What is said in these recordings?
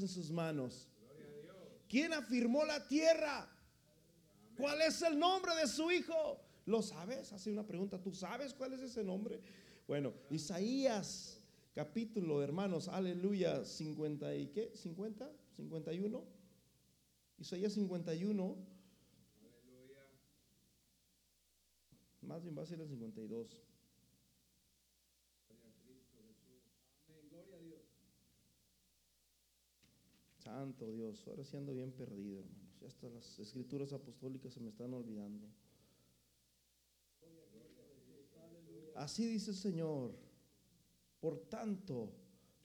en sus manos? ¿Quién afirmó la tierra? ¿Cuál es el nombre de su hijo? ¿Lo sabes? Hace una pregunta. ¿Tú sabes cuál es ese nombre? Bueno, Isaías capítulo, hermanos, aleluya, 50 y qué? 50, 51. Isaías 51. Más bien va a ser el 52. Santo Dios, ahora sí ando bien perdido, hermanos. Ya hasta las escrituras apostólicas se me están olvidando. Así dice el Señor. Por tanto,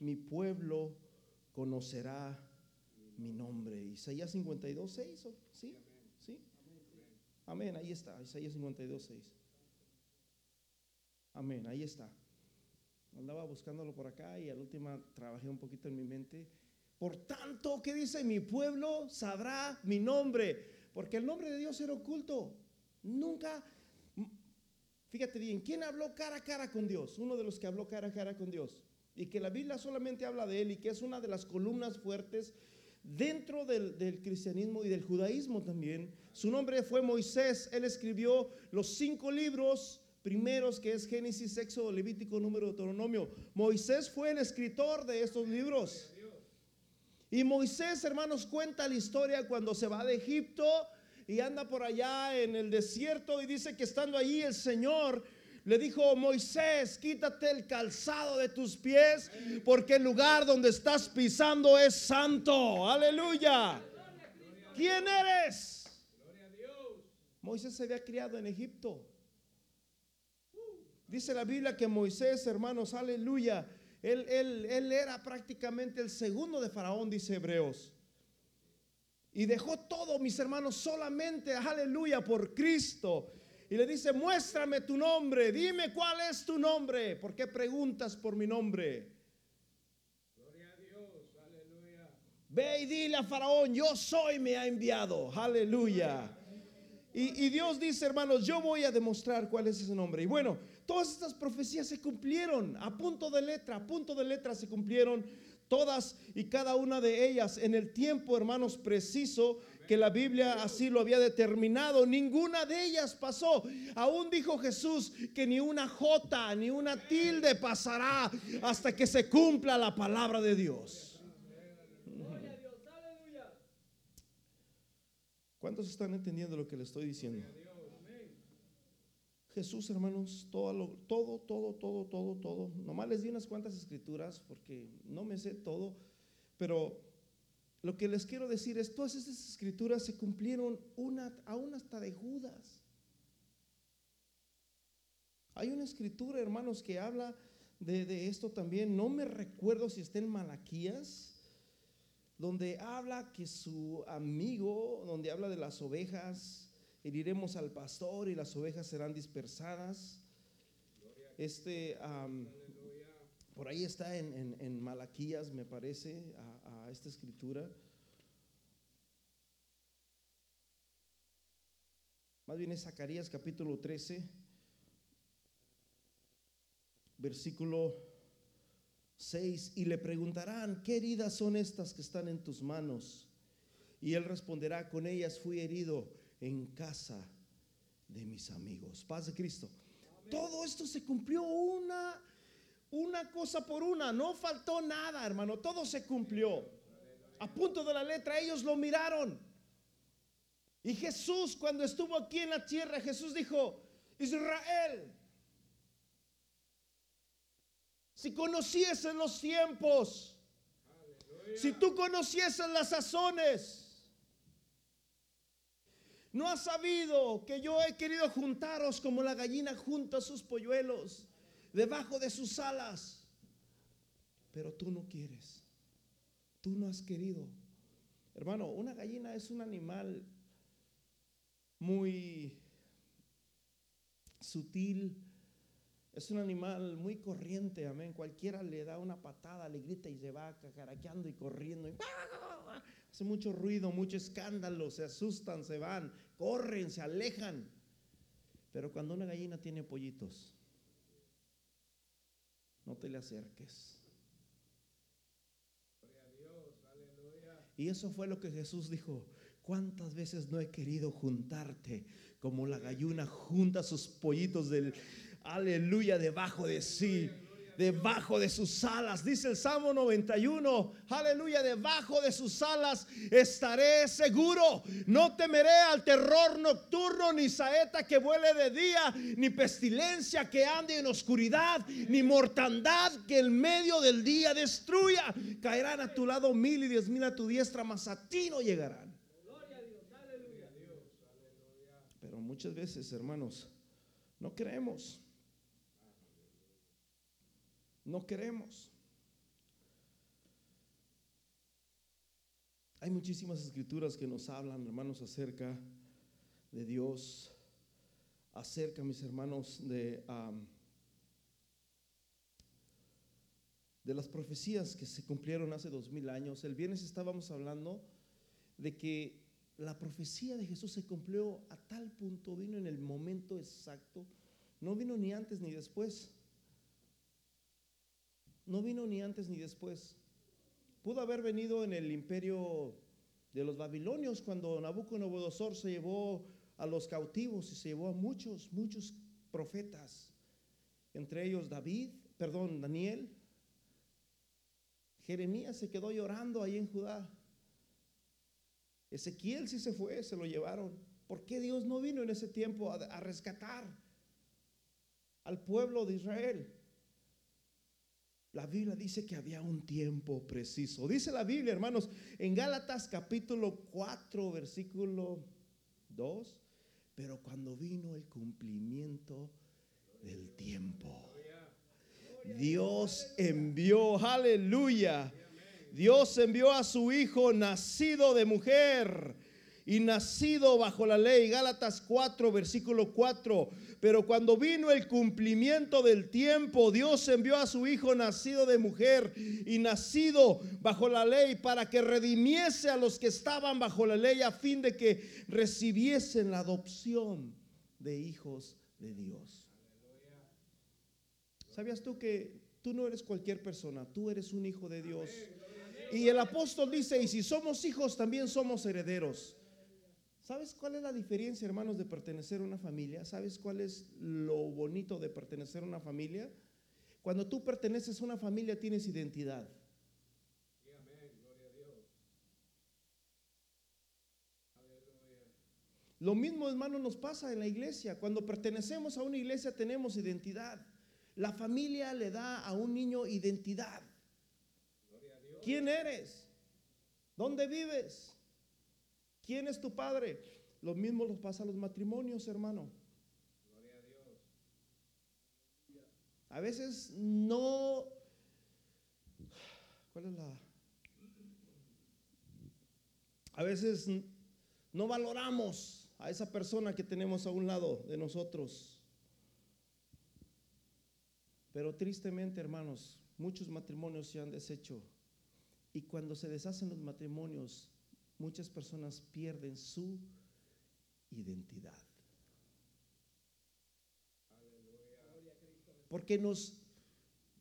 mi pueblo conocerá mi nombre. Isaías 52, 6, ¿sí? ¿Sí? Amén, ahí está, Isaías 52, 6. Amén, ahí está. Andaba buscándolo por acá y al última trabajé un poquito en mi mente. Por tanto, ¿qué dice? Mi pueblo sabrá mi nombre, porque el nombre de Dios era oculto. Nunca, fíjate bien, ¿quién habló cara a cara con Dios? Uno de los que habló cara a cara con Dios. Y que la Biblia solamente habla de él y que es una de las columnas fuertes dentro del, cristianismo y del judaísmo también. Su nombre fue Moisés. Él escribió los cinco libros primeros que es Génesis, Éxodo, Levítico, Número, Deuteronomio. Moisés fue el escritor de estos libros. Y Moisés, hermanos, cuenta la historia cuando se va de Egipto y anda por allá en el desierto y dice que estando allí el Señor le dijo, Moisés, quítate el calzado de tus pies porque el lugar donde estás pisando es santo. Aleluya. ¿Quién eres? Moisés se había criado en Egipto. Dice la Biblia que Moisés, hermanos, aleluya, él, él, él, era prácticamente el segundo de Faraón, dice Hebreos. Y dejó todo, mis hermanos, solamente, aleluya, por Cristo. Y le dice, muéstrame tu nombre, dime cuál es tu nombre. ¿Por qué preguntas por mi nombre? Gloria a Dios, aleluya. Ve y dile a Faraón, yo soy, me ha enviado. Aleluya. Y, y Dios dice, hermanos, yo voy a demostrar cuál es ese nombre. Y bueno, todas estas profecías se cumplieron a punto de letra, a punto de letra se cumplieron todas y cada una de ellas en el tiempo, hermanos, preciso que la Biblia así lo había determinado. Ninguna de ellas pasó. Aún dijo Jesús que ni una jota ni una tilde pasará hasta que se cumpla la palabra de Dios. ¿Cuántos están entendiendo lo que le estoy diciendo? Jesús, hermanos, todo, lo, todo, todo, todo, todo, todo. Nomás les di unas cuantas escrituras porque no me sé todo, pero lo que les quiero decir es, todas esas escrituras se cumplieron una, aún hasta de Judas. Hay una escritura, hermanos, que habla de, de esto también. No me recuerdo si está en Malaquías, donde habla que su amigo, donde habla de las ovejas, heriremos al pastor y las ovejas serán dispersadas. Este, por ahí está en, en, en, Malaquías, me parece, a, a esta escritura. Más bien es Zacarías capítulo 13, versículo 6. Y le preguntarán, ¿qué heridas son estas que están en tus manos? Y él responderá, con ellas fui herido en casa de mis amigos. Paz de Cristo. Todo esto se cumplió una, una cosa por una. No faltó nada, hermano. Todo se cumplió. A punto de la letra, ellos lo miraron. Y Jesús, cuando estuvo aquí en la tierra, Jesús dijo, Israel, si conociesen los tiempos, si tú conocieses las sazones, no has sabido que yo he querido juntaros como la gallina junta sus polluelos debajo de sus alas. Pero tú no quieres. Tú no has querido. Hermano, una gallina es un animal muy sutil. Es un animal muy corriente, amén. Cualquiera le da una patada, le grita y se va cacaraqueando y corriendo. Hace mucho ruido, mucho escándalo, se asustan, se van, corren, se alejan. Pero cuando una gallina tiene pollitos, no te le acerques. Y eso fue lo que Jesús dijo. ¿Cuántas veces no he querido juntarte como la galluna junta sus pollitos del aleluya debajo de sí? Debajo de sus alas. Dice el Salmo 91, aleluya, debajo de sus alas estaré seguro. No temeré al terror nocturno, ni saeta que vuele de día, ni pestilencia que ande en oscuridad, ni mortandad que en medio del día destruya. Caerán a tu lado mil y diez mil a tu diestra, mas a ti no llegarán. Pero muchas veces, hermanos, no creemos. No queremos. Hay muchísimas escrituras que nos hablan, hermanos, acerca de Dios, acerca, mis hermanos, de, de las profecías que se cumplieron hace dos mil años. El viernes estábamos hablando de que la profecía de Jesús se cumplió a tal punto, vino en el momento exacto, no vino ni antes ni después. No vino ni antes ni después. Pudo haber venido en el imperio de los babilonios cuando Nabucodonosor se llevó a los cautivos y se llevó a muchos, muchos profetas. Entre ellos David, perdón, Daniel. Jeremías se quedó llorando ahí en Judá. Ezequiel sí se fue, se lo llevaron. ¿Por qué Dios no vino en ese tiempo a, a rescatar al pueblo de Israel? La Biblia dice que había un tiempo preciso. Dice la Biblia, hermanos, en Gálatas capítulo 4, versículo 2, pero cuando vino el cumplimiento del tiempo, Dios envió, aleluya, Dios envió a su Hijo nacido de mujer y nacido bajo la ley. Gálatas 4, versículo 4. Pero cuando vino el cumplimiento del tiempo, Dios envió a su Hijo nacido de mujer y nacido bajo la ley para que redimiese a los que estaban bajo la ley a fin de que recibiesen la adopción de hijos de Dios. ¿Sabías tú que tú no eres cualquier persona? Tú eres un hijo de Dios. Y el apóstol dice, y si somos hijos, también somos herederos. ¿Sabes cuál es la diferencia, hermanos, de pertenecer a una familia? ¿Sabes cuál es lo bonito de pertenecer a una familia? Cuando tú perteneces a una familia tienes identidad. Lo mismo, hermano, nos pasa en la iglesia. Cuando pertenecemos a una iglesia tenemos identidad. La familia le da a un niño identidad. ¿Quién eres? ¿Dónde vives? ¿Quién es tu padre? Lo mismo los pasa a los matrimonios, hermano. Gloria a Dios. A veces no. ¿Cuál es la.? A veces no valoramos a esa persona que tenemos a un lado de nosotros. Pero tristemente, hermanos, muchos matrimonios se han deshecho. Y cuando se deshacen los matrimonios, muchas personas pierden su identidad. Porque nos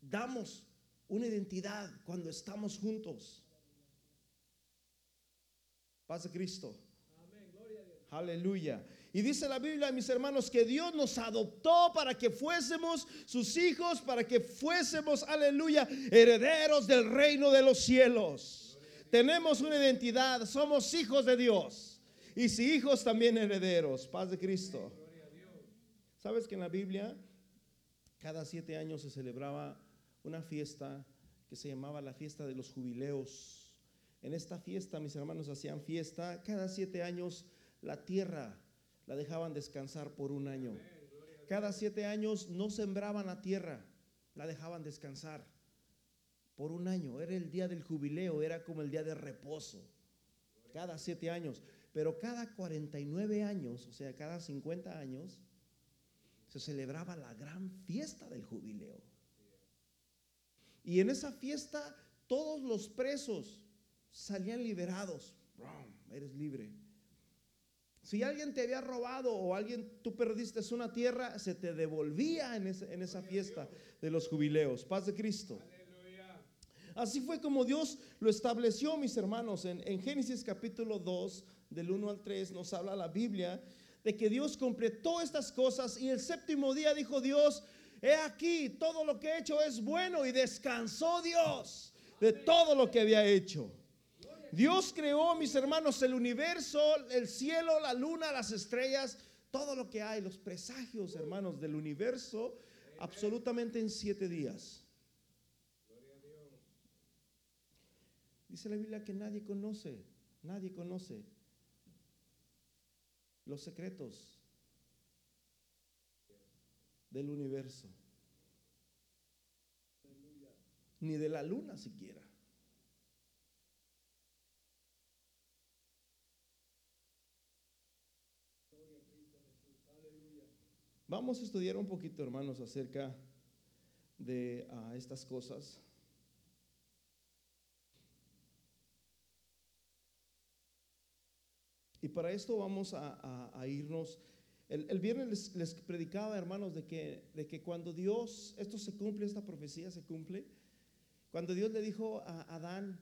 damos una identidad cuando estamos juntos. Paz de Cristo. Aleluya. Y dice la Biblia, mis hermanos, que Dios nos adoptó para que fuésemos sus hijos, para que fuésemos, aleluya, herederos del reino de los cielos. Tenemos una identidad, somos hijos de Dios. Y si hijos, también herederos. Paz de Cristo. ¿Sabes que en la Biblia cada siete años se celebraba una fiesta que se llamaba la fiesta de los jubileos? En esta fiesta, mis hermanos hacían fiesta. Cada siete años la tierra la dejaban descansar por un año. Cada siete años no sembraban la tierra, la dejaban descansar por un año. Era el día del jubileo, era como el día de reposo. Cada siete años. Pero cada 49 años, o sea, cada 50 años, se celebraba la gran fiesta del jubileo. Y en esa fiesta todos los presos salían liberados. Eres libre. Si alguien te había robado o alguien tú perdiste una tierra, se te devolvía en esa, en esa fiesta de los jubileos. Paz de Cristo. Así fue como Dios lo estableció, mis hermanos. En, Génesis capítulo 2, del 1 al 3, nos habla la Biblia de que Dios completó estas cosas y el séptimo día dijo Dios, he aquí, todo lo que he hecho es bueno y descansó Dios de todo lo que había hecho. Dios creó, mis hermanos, el universo, el cielo, la luna, las estrellas, todo lo que hay, los presagios, hermanos, del universo, absolutamente en siete días. Dice la Biblia que nadie conoce, nadie conoce los secretos del universo, ni de la luna siquiera. Vamos a estudiar un poquito, hermanos, acerca de ah, estas cosas. Y para esto vamos a, irnos. El, viernes les, predicaba, hermanos, de que, cuando Dios, esto se cumple, esta profecía se cumple, cuando Dios le dijo a Adán,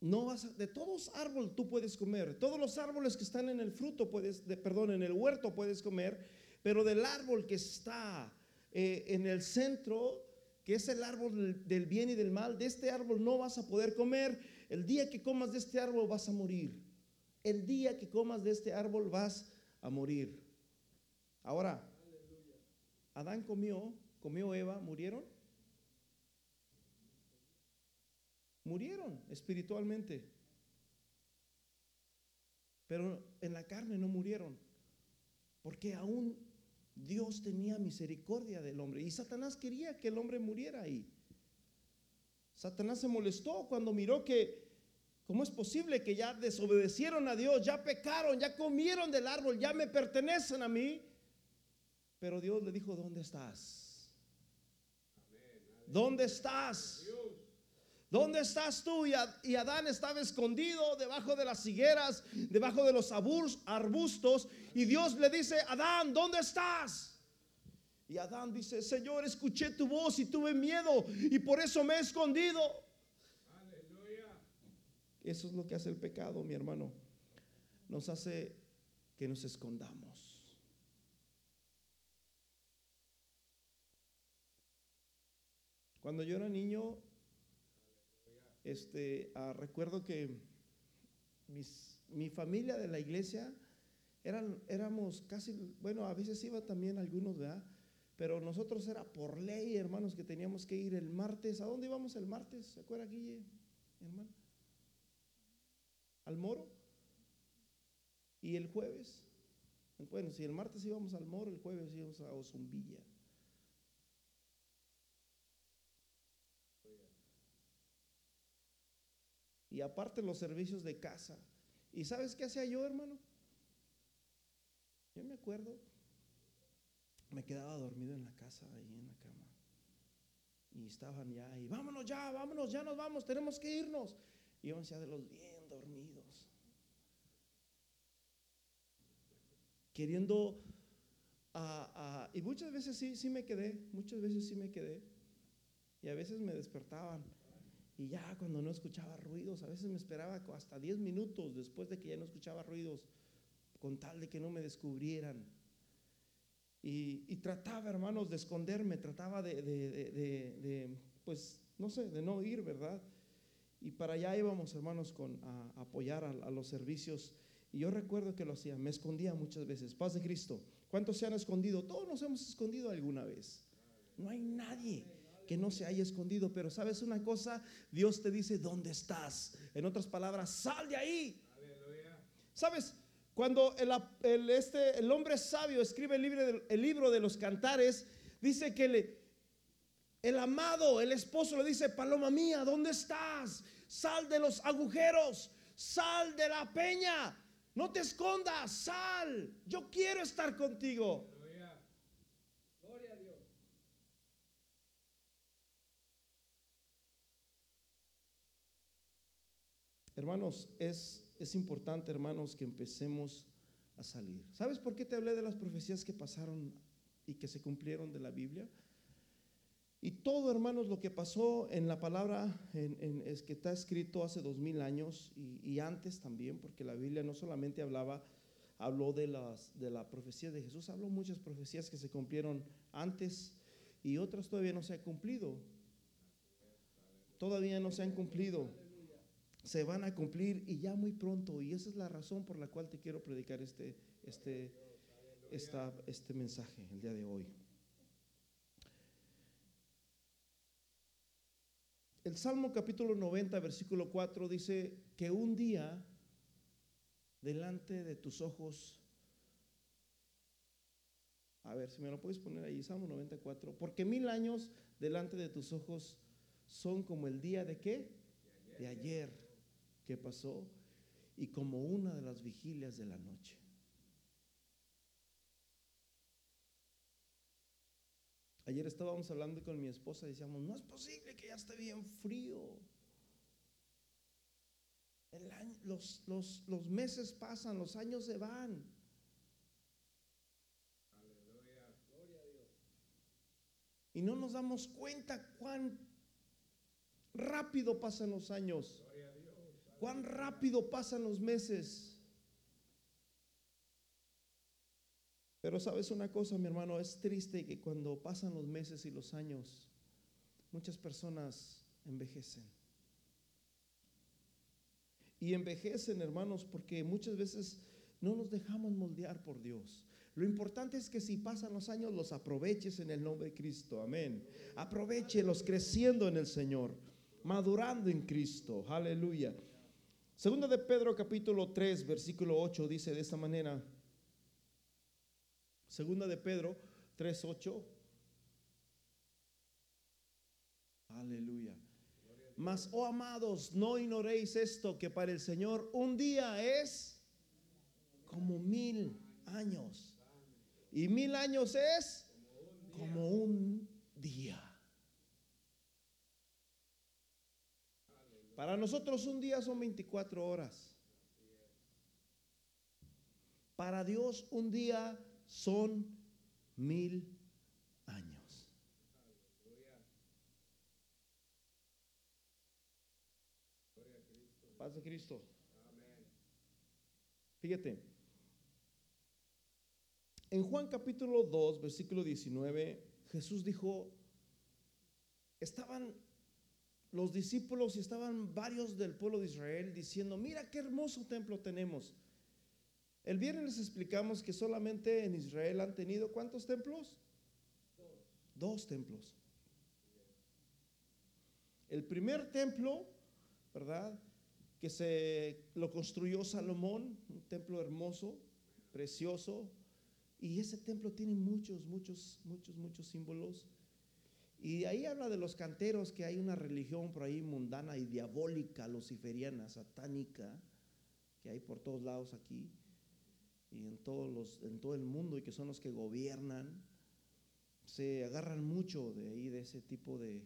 no vas de todos árboles tú puedes comer, todos los árboles que están en el fruto puedes, de, perdón, en el huerto puedes comer, pero del árbol que está eh, en el centro, que es el árbol del, bien y del mal, de este árbol no vas a poder comer. El día que comas de este árbol vas a morir. El día que comas de este árbol vas a morir. Ahora, Adán comió, comió Eva, ¿murieron? Murieron espiritualmente. Pero en la carne no murieron. Porque aún Dios tenía misericordia del hombre y Satanás quería que el hombre muriera ahí. Satanás se molestó cuando miró que, ¿cómo es posible que ya desobedecieron a Dios, ya pecaron, ya comieron del árbol, ya me pertenecen a mí? Pero Dios le dijo, ¿dónde estás? ¿Dónde estás? ¿Dónde estás tú? Y Adán estaba escondido debajo de las higueras, debajo de los arbustos. Y Dios le dice, Adán, ¿dónde estás? Y Adán dice, Señor, escuché tu voz y tuve miedo y por eso me he escondido. Eso es lo que hace el pecado, mi hermano. Nos hace que nos escondamos. Cuando yo era niño, este, ah, recuerdo que mi familia de la iglesia eran, éramos casi, bueno, a veces iba también algunos, ¿verdad? Pero nosotros era por ley, hermanos, que teníamos que ir el martes. ¿A dónde íbamos el martes? ¿Se acuerda, Guille, hermano? ¿Al Moro? ¿Y el jueves? Bueno, si el martes íbamos al Moro, el jueves íbamos a Ozumbilla. y aparte los servicios de casa. ¿Y sabes qué hacía yo, hermano? Yo me acuerdo, me quedaba dormido en la casa, ahí en la cama. Y estaban ya, y vámonos ya, vámonos, ya nos vamos, tenemos que irnos. Y yo ya de los bien dormidos. Queriendo, y muchas veces sí, sí me quedé, muchas veces sí me quedé. Y a veces me despertaban. Y ya cuando no escuchaba ruidos, a veces me esperaba hasta 10 minutos después de que ya no escuchaba ruidos, con tal de que no me descubrieran. Y, trataba, hermanos, de esconderme, trataba de, pues, no sé, de no ir, ¿verdad? Y para allá íbamos, hermanos, con, a, apoyar a, los servicios. Y yo recuerdo que lo hacía, me escondía muchas veces. Paz de Cristo. ¿Cuántos se han escondido? Todos nos hemos escondido alguna vez. No hay nadie que no se haya escondido. Pero sabes una cosa, Dios te dice, ¿dónde estás? En otras palabras, sal de ahí. ¿Sabes? Cuando el, este, el hombre sabio escribe el libro, el libro de los cantares, dice que le, el amado, el esposo le dice, paloma mía, ¿dónde estás? Sal de los agujeros, sal de la peña, no te escondas, sal, yo quiero estar contigo. Hermanos, es, es importante, hermanos, que empecemos a salir. ¿Sabes por qué te hablé de las profecías que pasaron y que se cumplieron de la Biblia? Y todo, hermanos, lo que pasó en la palabra en- en- es que está escrito hace dos mil años y, antes también, porque la Biblia no solamente hablaba, habló de las de la profecía de Jesús, habló muchas profecías que se cumplieron antes y otras todavía no se han cumplido. Todavía no se han cumplido. Se van a cumplir y ya muy pronto. Y esa es la razón por la cual te quiero predicar este, este, esta- este mensaje el día de hoy. El Salmo capítulo 90, versículo 4 dice que un día delante de tus ojos, a ver si me lo puedes poner ahí, Salmo 94, porque mil años delante de tus ojos son como el día de qué? De ayer que pasó y como una de las vigilias de la noche. Ayer estábamos hablando con mi esposa y decíamos, no es posible que ya esté bien frío. El año- los, los- los meses pasan, los años se van. Y no nos damos cuenta cuán rápido pasan los años, cuán rápido pasan los meses. Pero sabes una cosa, mi hermano, es triste que cuando pasan los meses y los años, muchas personas envejecen. Y envejecen, hermanos, porque muchas veces no nos dejamos moldear por Dios. Lo importante es que si pasan los años, los aproveches en el nombre de Cristo. Amén. Aprovechelos creciendo en el Señor, madurando en Cristo. Aleluya. Segunda de Pedro capítulo 3, versículo 8 dice de esta manera. Segunda de Pedro 3, 8. Aleluya. Mas, oh amados, no ignoréis esto, que para el Señor un día es como mil años. Y mil años es como un día. Para nosotros un día son 24 horas. Para Dios un día son mil años. Paz de Cristo. Fíjate. En Juan capítulo 2, versículo 19, Jesús dijo, estaban los discípulos y estaban varios del pueblo de Israel diciendo, mira qué hermoso templo tenemos. El viernes les explicamos que solamente en Israel han tenido ¿cuántos templos? Dos templos. El primer templo, ¿verdad? Que se lo construyó Salomón, un templo hermoso, precioso, y ese templo tiene muchos, muchos, muchos, muchos símbolos. Y ahí habla de los canteros, que hay una religión por ahí mundana y diabólica, luciferiana, satánica, que hay por todos lados aquí y en, todos los, en todo el mundo y que son los que gobiernan, se agarran mucho de ahí, de ese tipo de,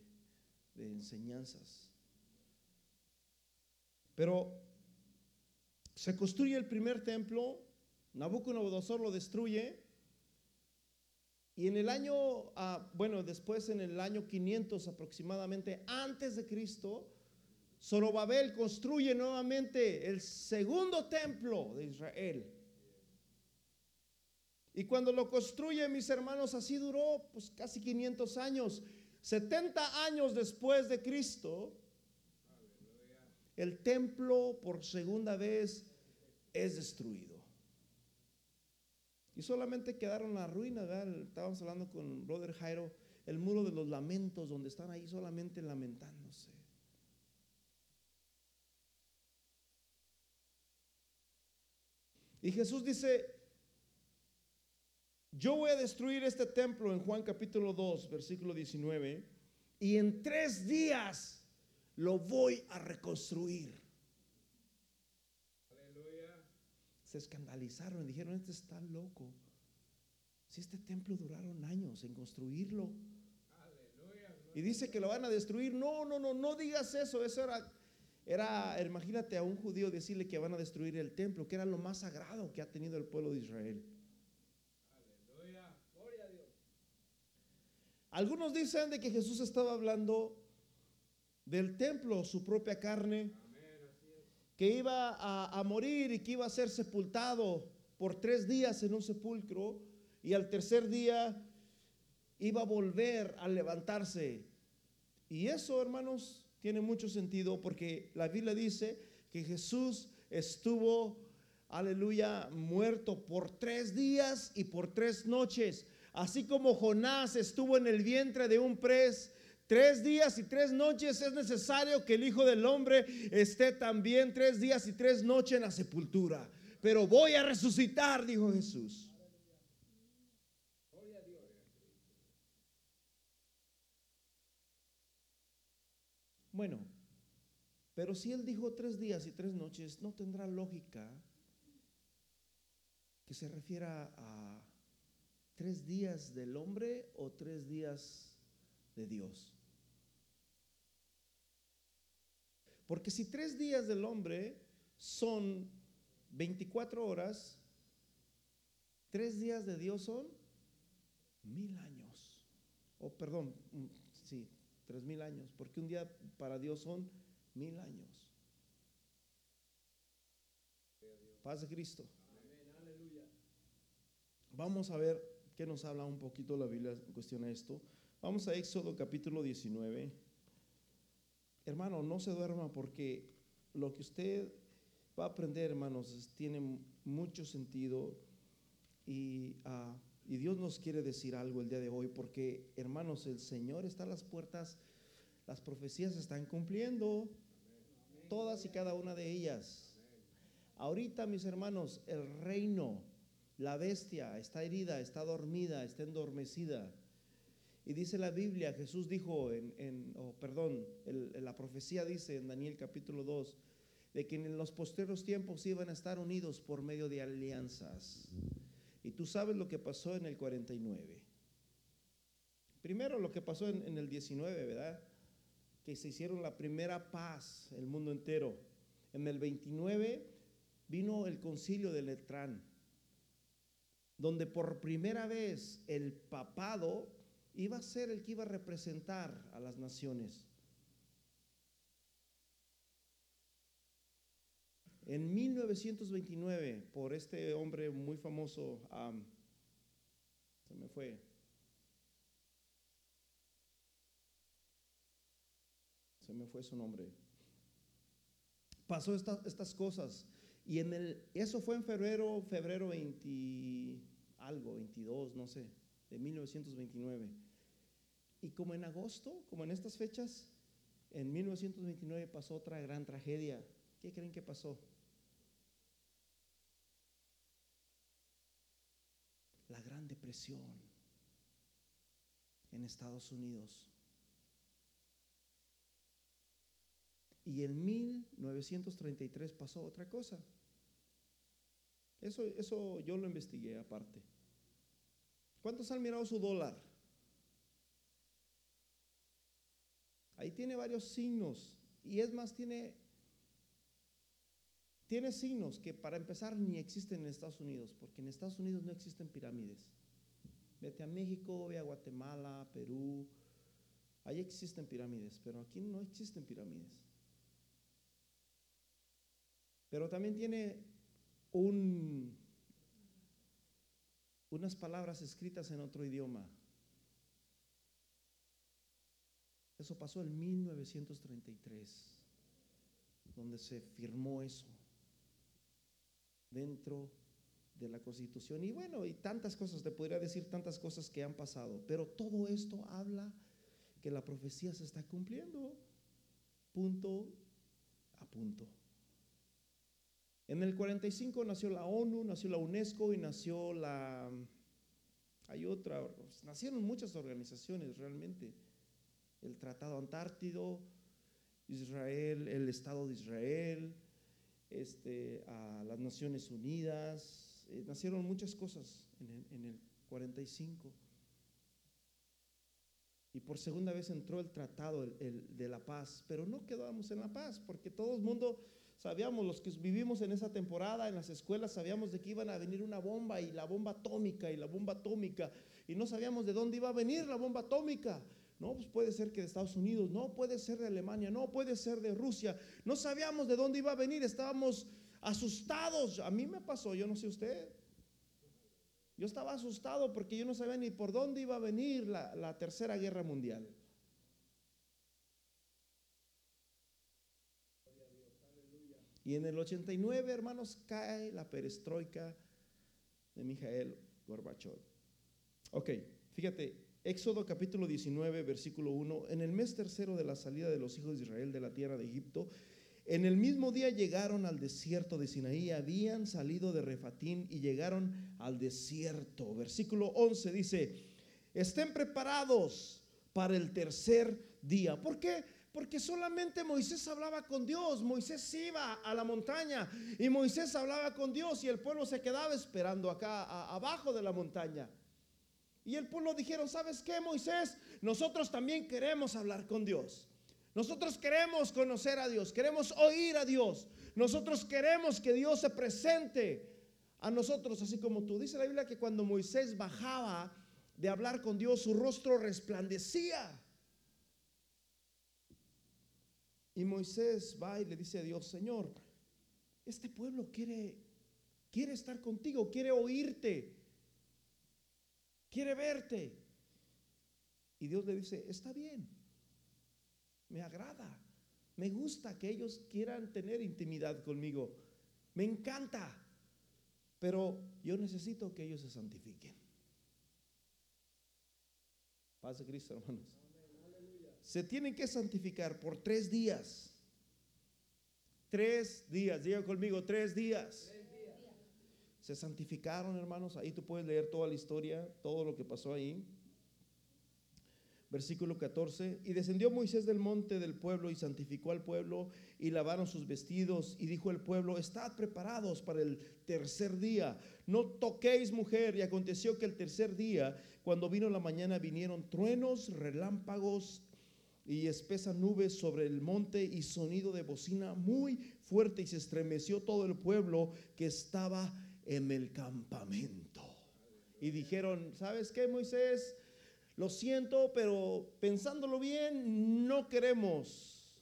enseñanzas. Pero se construye el primer templo, Nabucodonosor lo destruye, y en el año, ah, bueno, después en el año 500 aproximadamente, antes de Cristo, Zorobabel construye nuevamente el segundo templo de Israel. Y cuando lo construye, mis hermanos, así duró pues casi 500 años. 70 años después de Cristo, el templo por segunda vez es destruido. Y solamente quedaron las ruinas. Estábamos hablando con Brother Jairo, el muro de los lamentos, donde están ahí solamente lamentándose. Y Jesús dice, yo voy a destruir este templo en Juan capítulo 2, versículo 19, y en tres días lo voy a reconstruir. Aleluya. Se escandalizaron y dijeron, este está loco. Si este templo duraron años en construirlo. Aleluya. Y dice que lo van a destruir. No, no, no, no digas eso. Eso era, era, imagínate a un judío decirle que van a destruir el templo, que era lo más sagrado que ha tenido el pueblo de Israel. Aleluya. Gloria a Dios. Algunos dicen de que Jesús estaba hablando del templo, su propia carne, que iba a, a morir y que iba a ser sepultado por tres días en un sepulcro y al tercer día iba a volver a levantarse. Y eso, hermanos, tiene mucho sentido porque la Biblia dice que Jesús estuvo, aleluya, muerto por tres días y por tres noches. Así como Jonás estuvo en el vientre de un pres tres días y tres noches, es necesario que el Hijo del Hombre esté también tres días y tres noches en la sepultura. Pero voy a resucitar, dijo Jesús. Bueno, pero si él dijo tres días y tres noches, no tendrá lógica que se refiera a tres días del hombre o tres días de Dios. Porque si tres días del hombre son 24 horas, tres días de Dios son mil años. O perdón, mm, sí, tres mil años, porque un día para Dios son mil años. Paz de Cristo. Vamos a ver qué nos habla un poquito la Biblia en cuestión a esto. Vamos a Éxodo capítulo 19. Hermano, no se duerma porque lo que usted va a aprender, hermanos, tiene mucho sentido y uh, y Dios nos quiere decir algo el día de hoy porque, hermanos, el Señor está a las puertas, las profecías se están cumpliendo, todas y cada una de ellas. Ahorita, mis hermanos, el reino, la bestia está herida, está dormida, está endormecida. Y dice la Biblia, Jesús dijo en, oh, perdón, la profecía dice en Daniel capítulo 2, de que en los posteros tiempos iban a estar unidos por medio de alianzas. Y tú sabes lo que pasó en el 49. Primero lo que pasó en, el 19, ¿verdad? Que se hicieron la primera paz, el mundo entero. En el 29 vino el concilio de Letrán, donde por primera vez el papado iba a ser el que iba a representar a las naciones. En 1929, por este hombre muy famoso, se me fue. Se me fue su nombre. Pasó estas cosas. Y en el, eso fue en febrero, febrero 20, algo, 22, no sé, de 1929. Y como en agosto, como en estas fechas, en 1929 pasó otra gran tragedia. ¿Qué creen que pasó? la Gran Depresión en Estados Unidos. Y en 1933 pasó otra cosa. Eso, eso yo lo investigué aparte. ¿Cuántos han mirado su dólar? Ahí tiene varios signos. Y es más, tiene tiene signos que para empezar ni existen en Estados Unidos, porque en Estados Unidos no existen pirámides. Vete a México, ve a Guatemala, Perú, ahí existen pirámides, pero aquí no existen pirámides. Pero también tiene un, unas palabras escritas en otro idioma. Eso pasó en 1933, donde se firmó eso dentro de la Constitución. Y bueno, y tantas cosas, te podría decir tantas cosas que han pasado, pero todo esto habla que la profecía se está cumpliendo, punto a punto. En el 45 nació la ONU, nació la UNESCO y nació la... Hay otra, nacieron muchas organizaciones realmente. El Tratado Antártido, Israel, el Estado de Israel, este, a las Naciones Unidas, eh, nacieron muchas cosas en el, 45. Y por segunda vez entró el tratado de la paz, pero no quedamos en la paz, porque todo el mundo sabíamos, los que vivimos en esa temporada, en las escuelas, sabíamos de que iban a venir una bomba y la bomba atómica y la bomba atómica. Y no sabíamos de dónde iba a venir la bomba atómica. No, pues puede ser que de Estados Unidos, no, puede ser de Alemania, no, puede ser de Rusia. No sabíamos de dónde iba a venir, estábamos asustados. A mí me pasó, yo no sé usted. Yo estaba asustado porque yo no sabía ni por dónde iba a venir la, la tercera guerra mundial. Y en el 89, hermanos, cae la perestroika de Mijael Gorbachev. Ok, fíjate, Éxodo capítulo 19, versículo 1, en el mes tercero de la salida de los hijos de Israel de la tierra de Egipto, en el mismo día llegaron al desierto de Sinaí, habían salido de Refatín y llegaron al desierto. Versículo 11 dice, estén preparados para el tercer día. ¿Por qué? Porque solamente Moisés hablaba con Dios. Moisés iba a la montaña y Moisés hablaba con Dios y el pueblo se quedaba esperando acá abajo de la montaña. Y el pueblo dijeron, ¿sabes qué, Moisés? Nosotros también queremos hablar con Dios. Nosotros queremos conocer a Dios, queremos oír a Dios. Nosotros queremos que Dios se presente a nosotros, así como tú. Dice la Biblia que cuando Moisés bajaba de hablar con Dios, su rostro resplandecía. Y Moisés va y le dice a Dios, Señor, este pueblo quiere, quiere estar contigo, quiere oírte, quiere verte. Y Dios le dice, está bien, me agrada, me gusta que ellos quieran tener intimidad conmigo, me encanta, pero yo necesito que ellos se santifiquen. Paz de Cristo, hermanos se tienen que santificar por tres días. Tres días, diga conmigo, tres días. Se santificaron, hermanos. Ahí tú puedes leer toda la historia, todo lo que pasó ahí. Versículo 14. Y descendió Moisés del monte del pueblo y santificó al pueblo y lavaron sus vestidos. Y dijo el pueblo, estad preparados para el tercer día. No toquéis mujer. Y aconteció que el tercer día, cuando vino la mañana, vinieron truenos, relámpagos y espesa nube sobre el monte y sonido de bocina muy fuerte y se estremeció todo el pueblo que estaba en el campamento. Y dijeron, ¿sabes qué, Moisés? Lo siento, pero pensándolo bien, no queremos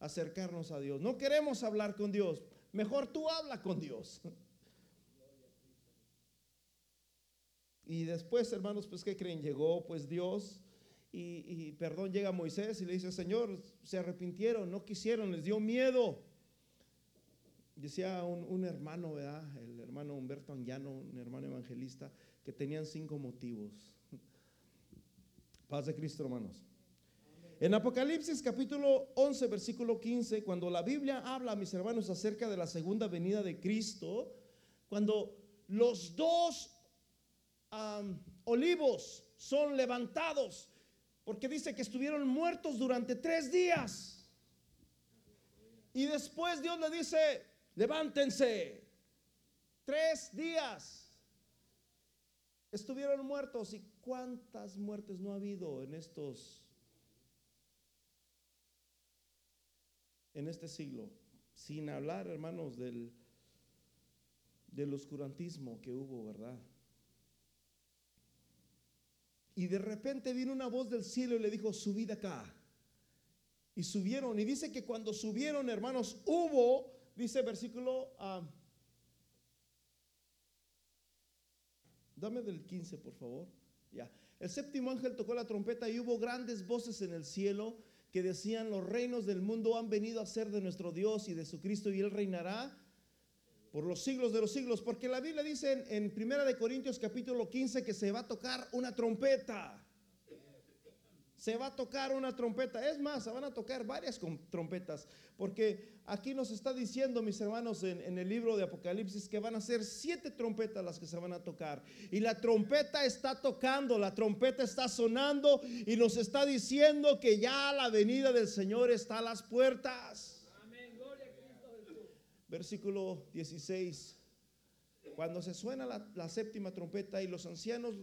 acercarnos a Dios. No queremos hablar con Dios. Mejor tú habla con Dios. Y después, hermanos, pues ¿qué creen? Llegó pues Dios y, perdón, llega Moisés y le dice, Señor, se arrepintieron, no quisieron, les dio miedo. Decía un, hermano, ¿verdad? El hermano Humberto Anguiano, un hermano evangelista, que tenían cinco motivos. Paz de Cristo, hermanos. En Apocalipsis capítulo 11, versículo 15, cuando la Biblia habla, mis hermanos, acerca de la segunda venida de Cristo, cuando los dos olivos son levantados porque dice que estuvieron muertos durante tres días. Y después Dios le dice, levántense. Tres días. Estuvieron muertos. ¿Y cuántas muertes no ha habido en estos, en este siglo? Sin hablar, hermanos, del, del oscurantismo que hubo, ¿verdad? Y de repente vino una voz del cielo y le dijo, subid acá. Y subieron. Y dice que cuando subieron, hermanos, hubo, dice versículo, ah, dame del 15, por favor. Ya. El séptimo ángel tocó la trompeta y hubo grandes voces en el cielo que decían, los reinos del mundo han venido a ser de nuestro Dios y de su Cristo y él reinará por los siglos de los siglos, porque la Biblia dice en, Primera de Corintios capítulo 15 que se va a tocar una trompeta. Se va a tocar una trompeta. Es más, se van a tocar varias trompetas, porque aquí nos está diciendo, mis hermanos, en, en el libro de Apocalipsis, que van a ser siete trompetas las que se van a tocar. Y la trompeta está tocando, la trompeta está sonando y nos está diciendo que ya la venida del Señor está a las puertas versículo 16. Cuando se suena la, séptima trompeta y los ancianos,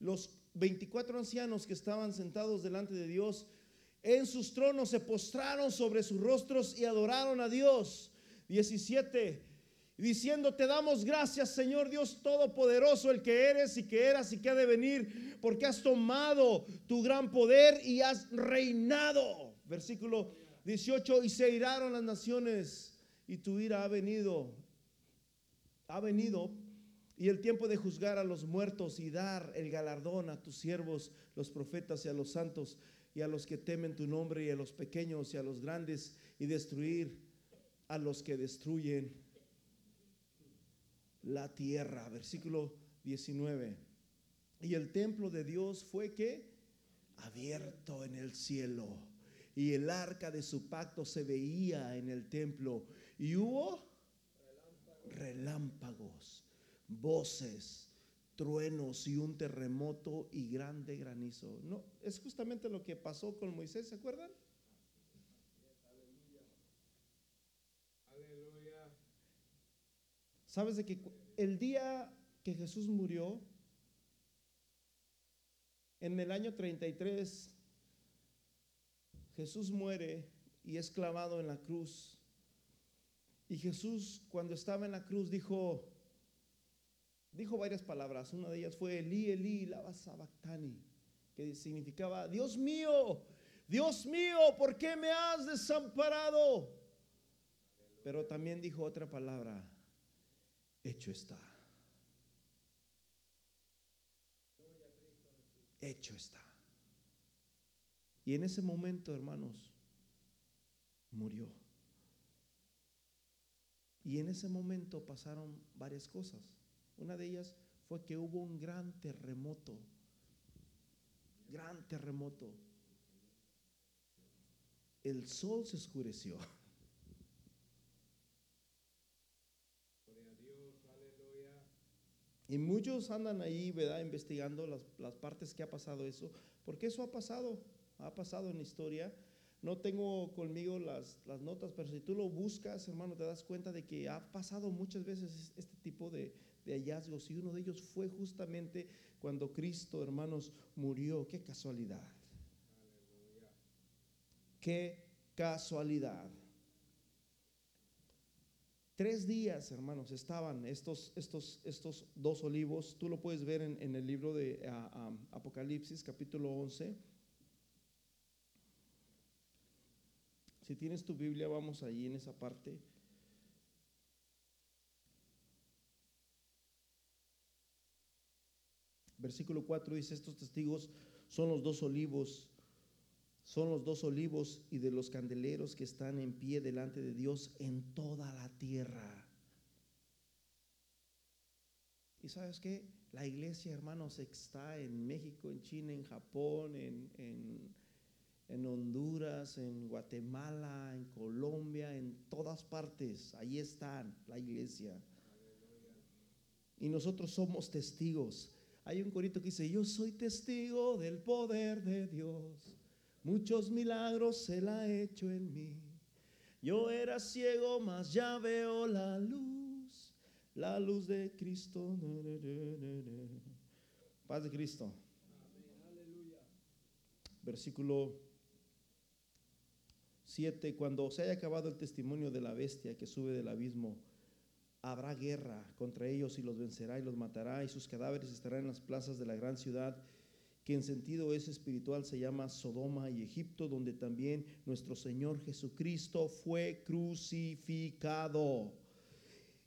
los 24 ancianos que estaban sentados delante de Dios, en sus tronos se postraron sobre sus rostros y adoraron a Dios. 17. Diciendo, te damos gracias, Señor Dios Todopoderoso, el que eres y que eras y que ha de venir, porque has tomado tu gran poder y has reinado. Versículo 18, y se iraron las naciones y tu ira ha venido, ha venido, y el tiempo de juzgar a los muertos y dar el galardón a tus siervos, los profetas y a los santos y a los que temen tu nombre y a los pequeños y a los grandes y destruir a los que destruyen la tierra. Versículo 19. Y el templo de Dios fue que abierto en el cielo. Y el arca de su pacto se veía en el templo. Y hubo relámpagos, voces truenos y un terremoto y grande granizo. No, es justamente lo que pasó con Moisés, ¿se acuerdan? Aleluya. ¿Sabes de que el día que Jesús murió, en el año 33, Jesús muere y es clavado en la cruz. Y Jesús cuando estaba en la cruz dijo, dijo varias palabras. Una de ellas fue Eli, Eli, lava sabactani, que significaba, Dios mío, Dios mío, ¿por qué me has desamparado? Pero también dijo otra palabra, hecho está. Hecho está. Y en ese momento, hermanos, murió. Y en ese momento pasaron varias cosas. Una de ellas fue que hubo un gran terremoto, gran terremoto. El sol se oscureció. Y muchos andan ahí, ¿verdad? Investigando las, partes que ha pasado eso, porque eso ha pasado, ha pasado en la historia. No tengo conmigo las, las notas, pero si tú lo buscas, hermano, te das cuenta de que ha pasado muchas veces este tipo de, hallazgos y uno de ellos fue justamente cuando Cristo, hermanos, murió. Qué casualidad. Qué casualidad. Tres días, hermanos, estaban estos, estos, estos dos olivos. Tú lo puedes ver en, el libro de Apocalipsis, capítulo 11. Si tienes tu Biblia, vamos allí en esa parte. Versículo 4 dice, estos testigos son los dos olivos, son los dos olivos y de los candeleros que están en pie delante de Dios en toda la tierra. Y sabes que la iglesia, hermanos, está en México, en China, en Japón, en Honduras, en Guatemala, en Colombia, en todas partes. Ahí están la iglesia. Y nosotros somos testigos. Hay un corito que dice, yo soy testigo del poder de Dios. Muchos milagros Él ha hecho en mí. Yo era ciego, mas ya veo la luz, la luz de Cristo. Paz de Cristo. Versículo 7. Cuando se haya acabado el testimonio de la bestia que sube del abismo, habrá guerra contra ellos y los vencerá y los matará y sus cadáveres estarán en las plazas de la gran ciudad que en sentido es espiritual se llama Sodoma y Egipto, donde también nuestro Señor Jesucristo fue crucificado.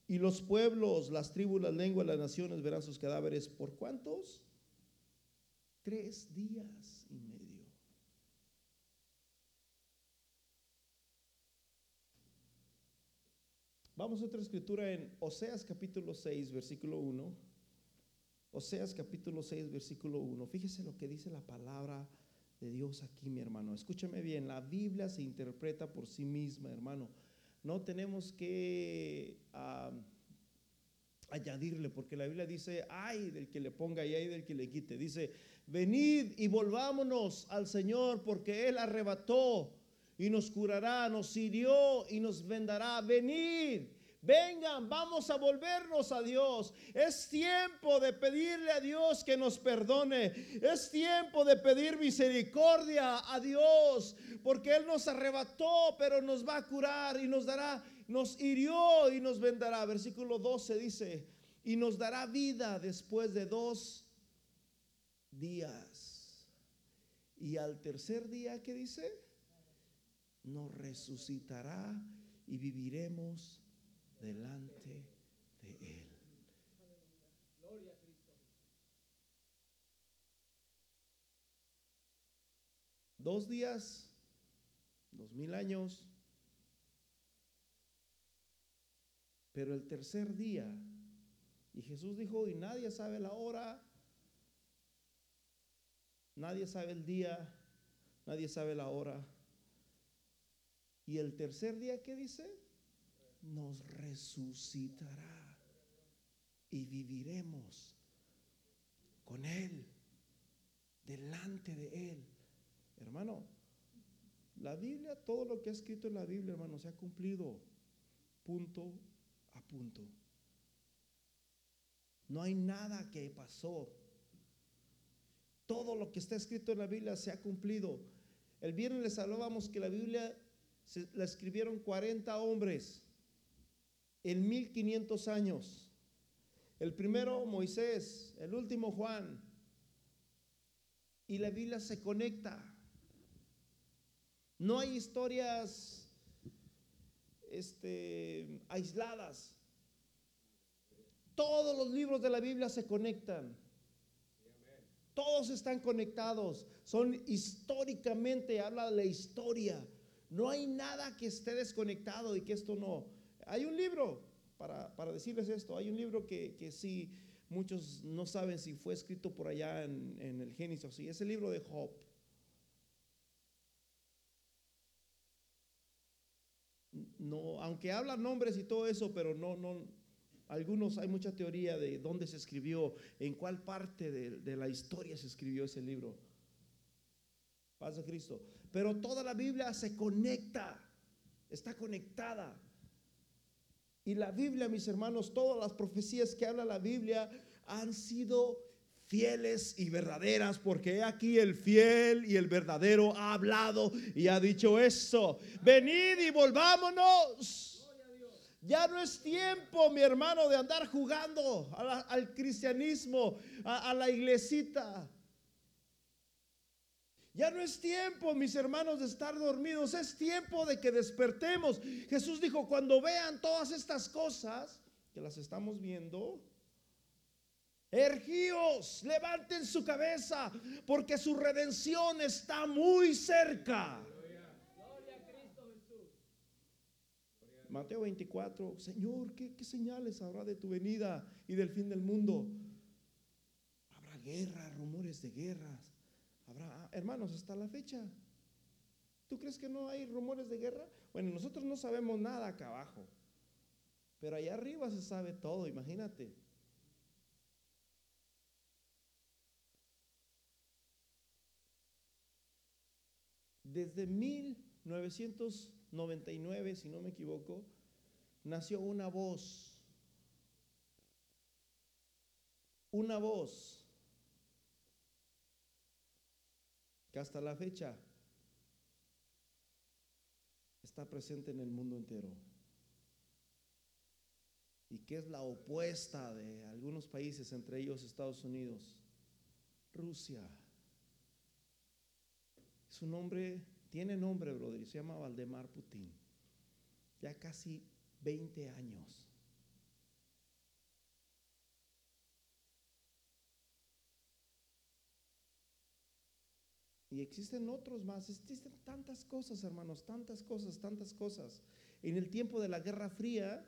Y los pueblos, las tribus, las lenguas, las naciones verán sus cadáveres. ¿Por cuántos? Tres días y medio. Vamos a otra escritura en Oseas capítulo 6, versículo 1. Oseas capítulo 6, versículo 1. Fíjese lo que dice la palabra de Dios aquí, mi hermano. Escúchame bien, la Biblia se interpreta por sí misma, hermano. No tenemos que añadirle, porque la Biblia dice, ay del que le ponga y ay del que le quite. Dice, venid y volvámonos al Señor, porque Él arrebató y nos curará, nos hirió y nos vendará. Venid, Vengan, vamos a volvernos a Dios. Es tiempo de pedirle a Dios que nos perdone. Es tiempo de pedir misericordia a Dios, porque Él nos arrebató, pero nos va a curar y nos dará, nos hirió y nos vendará. Versículo 12 dice, y nos dará vida después de dos días. Y al tercer día, ¿qué dice? Nos resucitará y viviremos delante de Él. Dos días, dos mil años, pero el tercer día, y Jesús dijo, y nadie sabe la hora, nadie sabe el día, nadie sabe la hora. Y el tercer día, ¿qué dice? nos resucitará y viviremos con Él, delante de Él. Hermano, la Biblia, todo lo que ha escrito en la Biblia, hermano, se ha cumplido punto a punto. No hay nada que pasó. Todo lo que está escrito en la Biblia se ha cumplido. El viernes les hablábamos que la Biblia la escribieron 40 hombres en 1500 años. El primero Moisés, el último Juan. Y la Biblia se conecta. No hay historias este, aisladas. Todos los libros de la Biblia se conectan. Todos están conectados. Son históricamente, habla de la historia. No hay nada que esté desconectado y que esto no. Hay un libro, para, decirles esto, hay un libro que, que, sí, muchos no saben si fue escrito por allá en, el Génesis, sí, es el libro de Job. No, aunque habla nombres y todo eso, pero no, no, algunos, hay mucha teoría de dónde se escribió, en cuál parte de, de la historia se escribió ese libro. Paz de Cristo. Pero toda la Biblia se conecta, está conectada. Y la Biblia, mis hermanos, todas las profecías que habla la Biblia han sido fieles y verdaderas, porque aquí el fiel y el verdadero ha hablado y ha dicho esto, venid y volvámonos. Ya no es tiempo, mi hermano, de andar jugando al cristianismo, a la iglesita. Ya no es tiempo, mis hermanos, de estar dormidos, es tiempo de que despertemos. Jesús dijo, cuando vean todas estas cosas, que las estamos viendo, ergíos, levanten su cabeza, porque su redención está muy cerca. Mateo 24, Señor, ¿qué, ¿qué, señales habrá de tu venida y del fin del mundo? Habrá guerra, rumores de guerras Hermanos, hasta la fecha. ¿Tú crees que no hay rumores de guerra? Bueno, nosotros no sabemos nada acá abajo, pero allá arriba se sabe todo, imagínate. Desde 1999, si no me equivoco, nació una voz. Una voz hasta la fecha está presente en el mundo entero y que es la opuesta de algunos países, entre ellos Estados Unidos, Rusia. Su nombre, tiene nombre, brother, se llama Valdemar Putin. Ya casi 20 años Y existen otros más, existen tantas cosas, hermanos, tantas cosas, tantas cosas. En el tiempo de la Guerra Fría,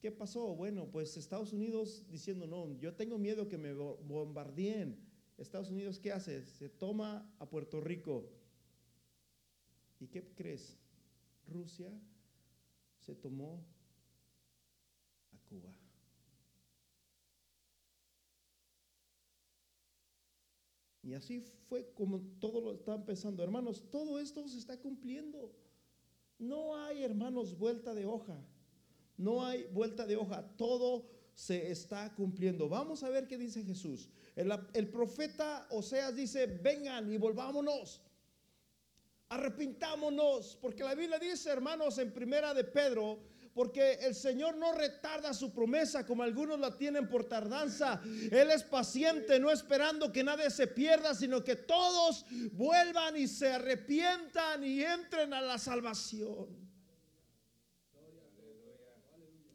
¿qué pasó? Bueno, pues Estados Unidos diciendo, no, yo tengo miedo que me bombardeen. Estados Unidos, ¿qué hace? Se toma a Puerto Rico. ¿Y qué crees? Rusia se tomó a Cuba. Y así fue como todo lo está empezando. Hermanos, todo esto se está cumpliendo. No hay, hermanos, vuelta de hoja. No hay vuelta de hoja. Todo se está cumpliendo. Vamos a ver qué dice Jesús. El, el profeta Oseas dice, vengan y volvámonos. Arrepintámonos. Porque la Biblia dice, hermanos, en primera de Pedro, porque el Señor no retarda su promesa como algunos la tienen por tardanza. Él es paciente, no esperando que nadie se pierda, sino que todos vuelvan y se arrepientan y entren a la salvación.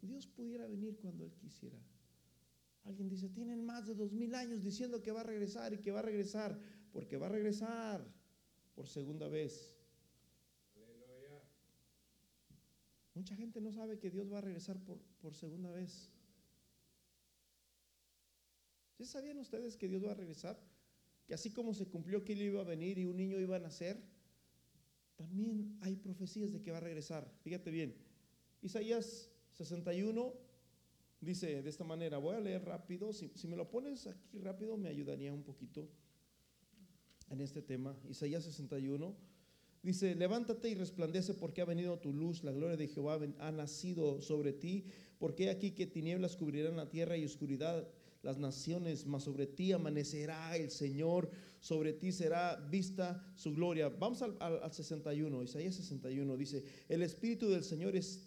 Dios pudiera venir cuando Él quisiera. Alguien dice, tienen más de dos mil años diciendo que va a regresar y que va a regresar, porque va a regresar por segunda vez. Mucha gente no sabe que Dios va a regresar por, por segunda vez. ¿Sí sabían ustedes que Dios va a regresar? Que así como se cumplió que Él iba a venir y un niño iba a nacer, también hay profecías de que va a regresar. Fíjate bien, Isaías 61 dice de esta manera, voy a leer rápido, si, si me lo pones aquí rápido me ayudaría un poquito en este tema. Isaías 61 Dice, levántate y resplandece porque ha venido tu luz, la gloria de Jehová ha nacido sobre ti, porque aquí que tinieblas cubrirán la tierra y oscuridad las naciones, mas sobre ti amanecerá el Señor, sobre ti será vista su gloria. Vamos al, al 61, Isaías 61, dice, el Espíritu del Señor es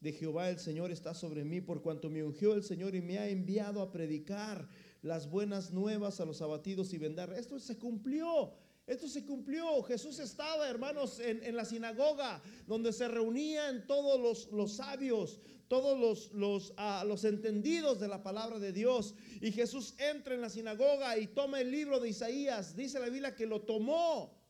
de Jehová, el Señor está sobre mí, por cuanto me ungió el Señor y me ha enviado a predicar las buenas nuevas a los abatidos y vendar. Esto se cumplió. Esto se cumplió. Jesús estaba, hermanos, en, la sinagoga, donde se reunían todos los, sabios, todos los, ah, los, entendidos de la palabra de Dios. Y Jesús entra en la sinagoga y toma el libro de Isaías. Dice la Biblia que lo tomó.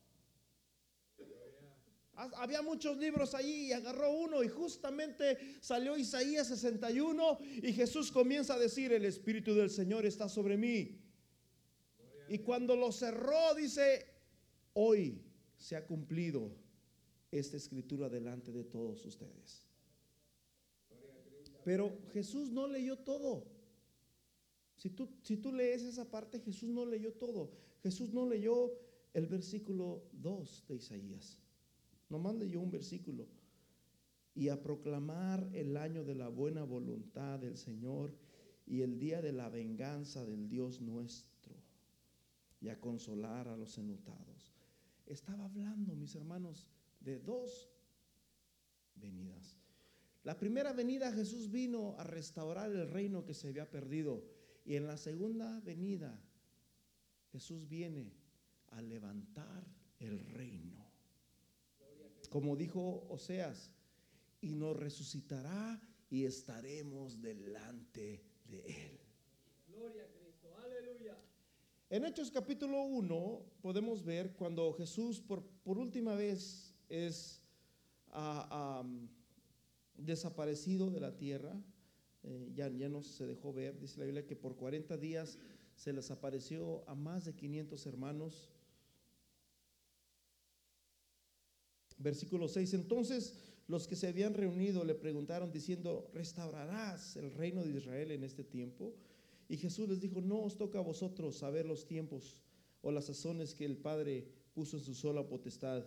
Había muchos libros allí y agarró uno y justamente salió Isaías 61 y Jesús comienza a decir, el Espíritu del Señor está sobre mí. Y cuando lo cerró, dice, Hoy se ha cumplido esta escritura delante de todos ustedes. Pero Jesús no leyó todo. Si tú, lees esa parte, Jesús no leyó todo. Jesús no leyó el versículo 2 de Isaías. Nomás leyó un versículo. Y a proclamar el año de la buena voluntad del Señor y el día de la venganza del Dios nuestro. Y a consolar a los enlutados estaba hablando, mis hermanos, de dos venidas. La primera venida Jesús vino a restaurar el reino que se había perdido. Y en la segunda venida Jesús viene a levantar el reino. Como dijo Oseas, y nos resucitará y estaremos delante de él. En Hechos capítulo 1 podemos ver cuando Jesús por, por última vez es ah, desaparecido de la tierra, eh, ya, ya no se dejó ver, dice la Biblia que por 40 días se les apareció a más de 500 hermanos. Versículo 6, entonces los que se habían reunido le preguntaron diciendo, ¿restaurarás el reino de Israel en este tiempo? Y Jesús les dijo, no os toca a vosotros saber los tiempos o las sazones que el Padre puso en su sola potestad,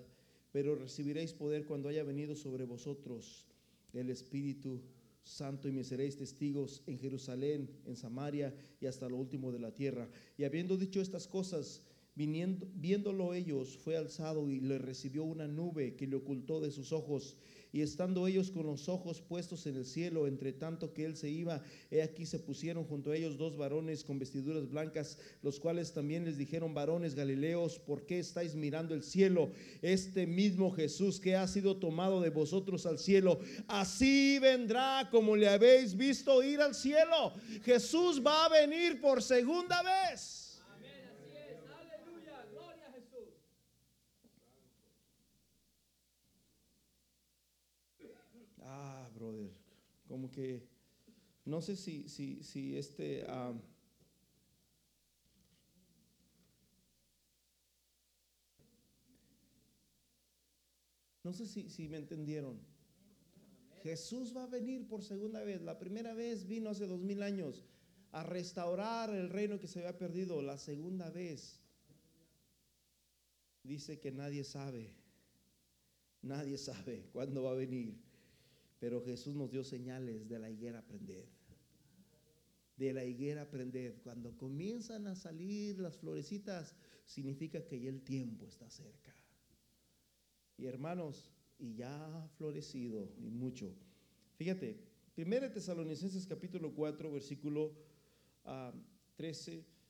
pero recibiréis poder cuando haya venido sobre vosotros el Espíritu Santo y me seréis testigos en Jerusalén, en Samaria y hasta lo último de la tierra. Y habiendo dicho estas cosas, viéndolo ellos, fue alzado y le recibió una nube que le ocultó de sus ojos. Y estando ellos con los ojos puestos en el cielo, entre tanto que él se iba, he aquí se pusieron junto a ellos dos varones con vestiduras blancas, los cuales también les dijeron, varones galileos, ¿por qué estáis mirando el cielo? Este mismo Jesús que ha sido tomado de vosotros al cielo, así vendrá como le habéis visto ir al cielo. Jesús va a venir por segunda vez. Como que, no sé si, si, este... No sé si, si me entendieron. Jesús va a venir por segunda vez. La primera vez vino hace dos mil años a restaurar el reino que se había perdido. La segunda vez dice que nadie sabe, nadie sabe cuándo va a venir. Pero Jesús nos dio señales de la higuera aprender. De la higuera aprender. Cuando comienzan a salir las florecitas, significa que ya el tiempo está cerca. Y hermanos, y ya ha florecido y mucho. Fíjate, 1 Tesalonicenses capítulo 4, versículo 13.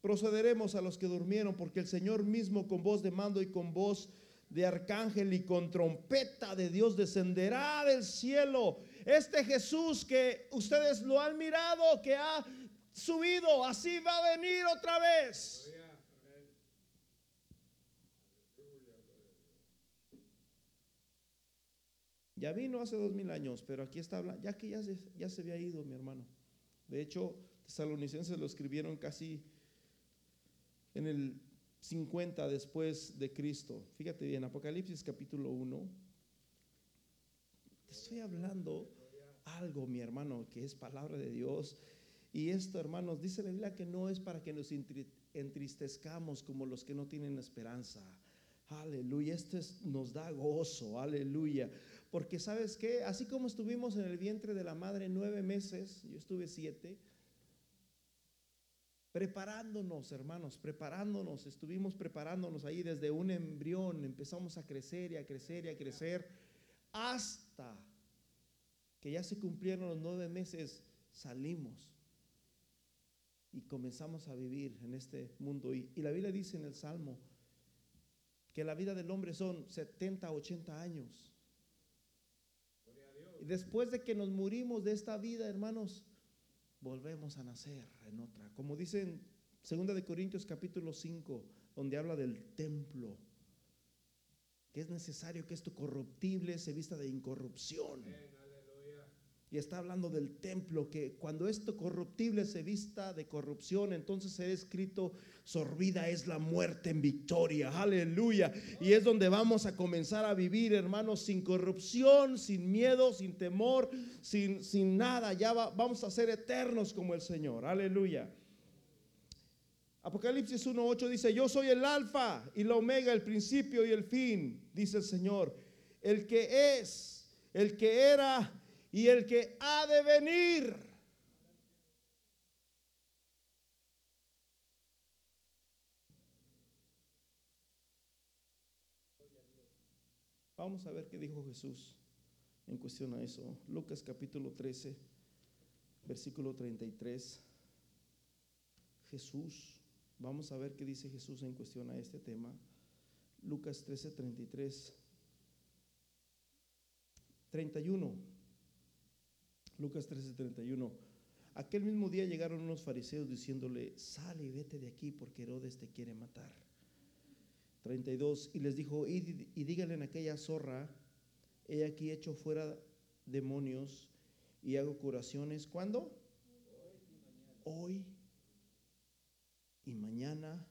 procederemos a los que durmieron, porque el Señor mismo con voz de mando y con voz de arcángel y con trompeta de Dios descenderá del cielo. Este Jesús que ustedes lo han mirado, que ha subido, así va a venir otra vez. Ya vino hace dos mil años, pero aquí está hablando, ya que ya se, había ido, mi hermano. De hecho, tesalonicenses lo escribieron casi en el 50 después de Cristo. Fíjate bien, Apocalipsis capítulo 1. Te estoy hablando algo, mi hermano, que es palabra de Dios. Y esto, hermanos, dice la Biblia que no es para que nos entristezcamos como los que no tienen esperanza. Aleluya, esto nos da gozo, aleluya. Porque sabes que, así como estuvimos en el vientre de la madre nueve meses, yo estuve siete, preparándonos, hermanos, preparándonos, estuvimos preparándonos ahí desde un embrión, empezamos a crecer y a crecer y a crecer hasta que ya se cumplieron los nueve meses, salimos y comenzamos a vivir en este mundo. Y, y la Biblia dice en el Salmo que la vida del hombre son 70, 80 años. Y después de que nos murimos de esta vida, hermanos, volvemos a nacer en otra. Como dicen 2 de Corintios capítulo 5, donde habla del templo, que es necesario que esto corruptible se vista de incorrupción. Y está hablando del templo, que cuando esto corruptible se vista de corrupción, entonces se ha escrito, sorbida es la muerte en victoria, aleluya. Y es donde vamos a comenzar a vivir, hermanos, sin corrupción, sin miedo, sin temor, sin, sin nada. Ya vamos a ser eternos como el Señor, aleluya. Apocalipsis 1.8 dice, yo soy el alfa y la omega, el principio y el fin, dice el Señor. El que es, el que era y el que ha de venir. Vamos a ver qué dijo Jesús en cuestión a eso. Lucas capítulo 13, versículo 33. Jesús, vamos a ver qué dice Jesús en cuestión a este tema. Lucas 13, 33. 31. Lucas 13:31. Aquel mismo día llegaron unos fariseos diciéndole, sale y vete de aquí porque Herodes te quiere matar. 32. Y les dijo, y, y díganle en aquella zorra, he aquí hecho fuera demonios y hago curaciones. ¿Cuándo? Hoy y mañana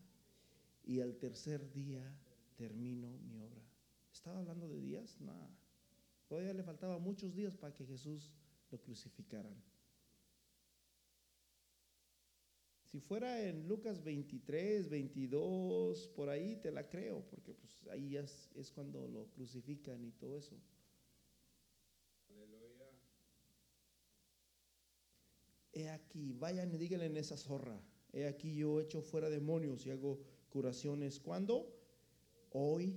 y al tercer día termino mi obra. ¿Estaba hablando de días? Nada. Todavía le faltaba muchos días para que Jesús lo crucificaran. Si fuera en Lucas 23, 22, por ahí te la creo, porque pues ahí es, es cuando lo crucifican y todo eso. Aleluya. He aquí, vayan y díganle en esa zorra. He aquí yo echo fuera demonios y hago curaciones. ¿Cuándo? Hoy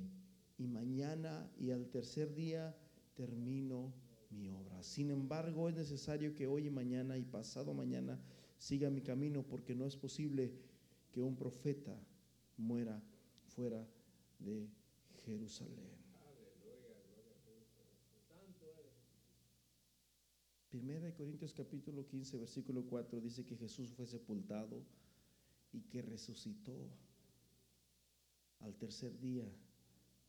y mañana y al tercer día termino mi obra. Sin embargo, es necesario que hoy y mañana y pasado mañana siga mi camino porque no es posible que un profeta muera fuera de Jerusalén. Primera de Corintios capítulo 15 versículo 4 dice que Jesús fue sepultado y que resucitó al tercer día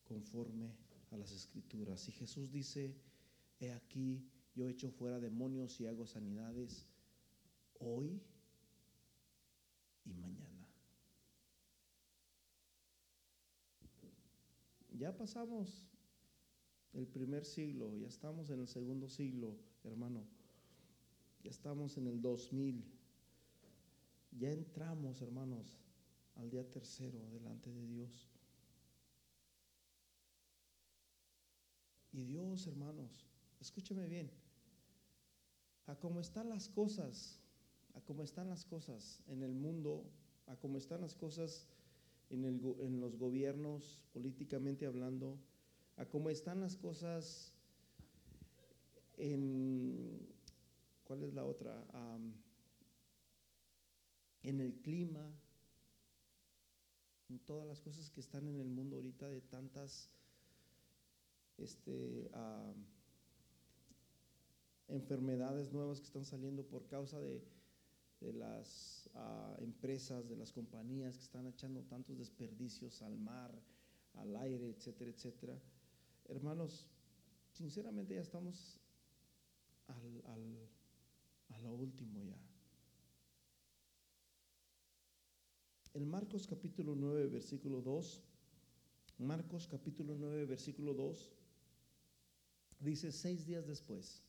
conforme a las escrituras. Y Jesús dice he aquí, yo echo fuera demonios y hago sanidades hoy y mañana. Ya pasamos el primer siglo, ya estamos en el segundo siglo, hermano. Ya estamos en el 2000. Ya entramos, hermanos, al día tercero delante de Dios. Y Dios, hermanos, escúcheme bien, a cómo están las cosas, a cómo están las cosas en el mundo, a cómo están las cosas en, el, en los gobiernos, políticamente hablando, a cómo están las cosas en, ¿cuál es la otra? en el clima, en todas las cosas que están en el mundo ahorita de tantas este, enfermedades nuevas que están saliendo por causa de, las ah, empresas, de las compañías que están echando tantos desperdicios al mar, al aire, etcétera, etcétera. Hermanos, sinceramente ya estamos al, al, a lo último ya. En Marcos capítulo 9, versículo 2, Marcos capítulo 9, versículo 2, dice seis días después.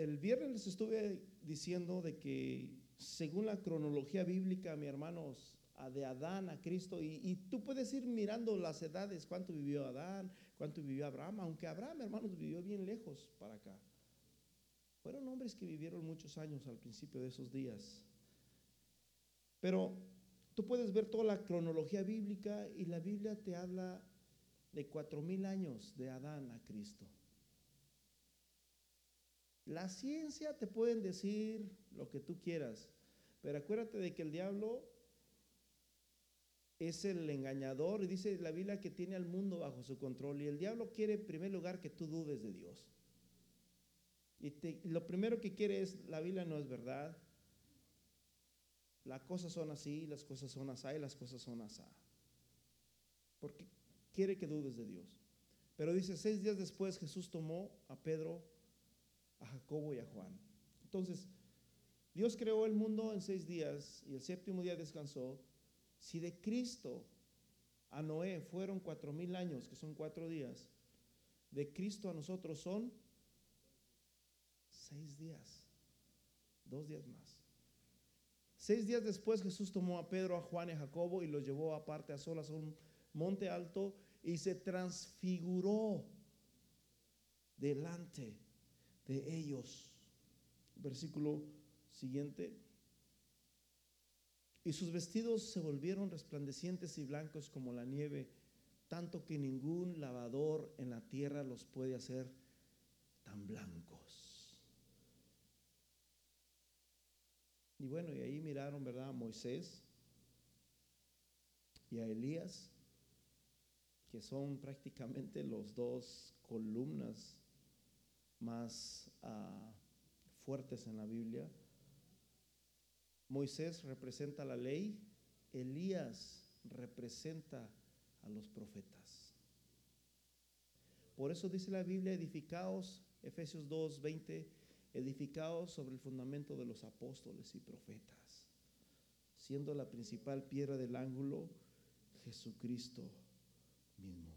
El viernes les estuve diciendo de que según la cronología bíblica, mi hermanos, de Adán a Cristo, y, tú puedes ir mirando las edades, cuánto vivió Adán, cuánto vivió Abraham, aunque Abraham, hermanos, vivió bien lejos para acá. Fueron hombres que vivieron muchos años al principio de esos días. Pero tú puedes ver toda la cronología bíblica y la Biblia te habla de cuatro mil años de Adán a Cristo. La ciencia te pueden decir lo que tú quieras, pero acuérdate de que el diablo es el engañador y dice la Biblia que tiene al mundo bajo su control y el diablo quiere en primer lugar que tú dudes de Dios. Y lo primero que quiere es, la Biblia no es verdad, las cosas son así, las cosas son así, las cosas son así. Porque quiere que dudes de Dios. Pero dice, seis días después Jesús tomó a Pedro, a Jacobo y a Juan. Entonces, Dios creó el mundo en seis días y el séptimo día descansó. Si de Cristo a Noé fueron cuatro mil años, que son cuatro días, de Cristo a nosotros son seis días, dos días más. Seis días después Jesús tomó a Pedro, a Juan y a Jacobo y los llevó aparte a solas a un monte alto y se transfiguró delante de ellos. Versículo siguiente. Y sus vestidos se volvieron resplandecientes y blancos como la nieve, tanto que ningún lavador en la tierra los puede hacer tan blancos. Y bueno, y ahí miraron, ¿verdad? A Moisés y a Elías que son prácticamente los dos columnas más ah, fuertes en la Biblia. Moisés representa la ley, Elías representa a los profetas. Por eso dice la Biblia, edificaos, Efesios 2, 20, edificaos sobre el fundamento de los apóstoles y profetas, siendo la principal piedra del ángulo Jesucristo mismo.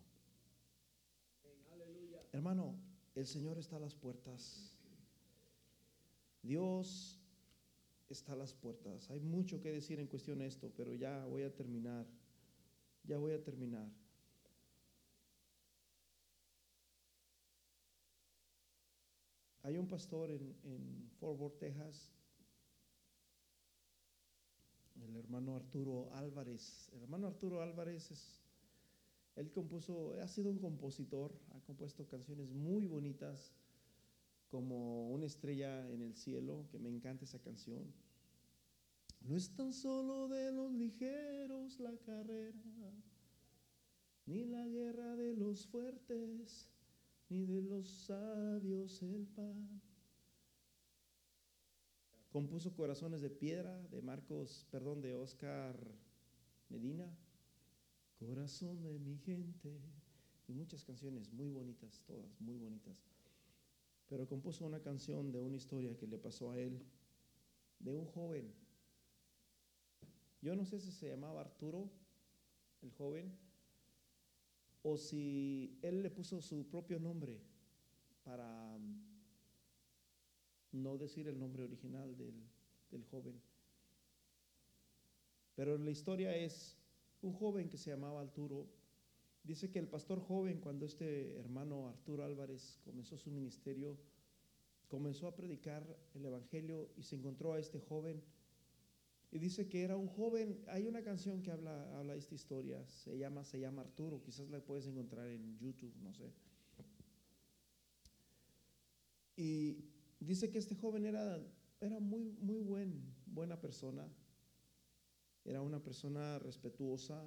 Hermano, el Señor está a las puertas. Dios está a las puertas. Hay mucho que decir en cuestión de esto, pero ya voy a terminar. Ya voy a terminar. Hay un pastor en, en Fort Worth, Texas, el hermano Arturo Álvarez. El hermano Arturo Álvarez es él compuso, ha sido un compositor, ha compuesto canciones muy bonitas, como Una estrella en el cielo, que me encanta esa canción. No es tan solo de los ligeros la carrera, ni la guerra de los fuertes, ni de los sabios el pan. Compuso Corazones de Piedra de Marcos, perdón, de Oscar Medina corazón de mi gente. Y muchas canciones muy bonitas, todas muy bonitas. Pero compuso una canción de una historia que le pasó a él, de un joven Yo no sé si se llamaba Arturo, el joven, o si él le puso su propio nombre para um, no decir el nombre original del, del joven. Pero la historia es un joven que se llamaba Arturo. Dice que el pastor joven, cuando este hermano Arturo Álvarez comenzó su ministerio, comenzó a predicar el Evangelio y se encontró a este joven. Y dice que era un joven, hay una canción que habla, habla de esta historia, se llama, se llama Arturo, quizás la puedes encontrar en YouTube, no sé. Y dice que este joven era, era muy, muy buen, buena persona, era una persona respetuosa,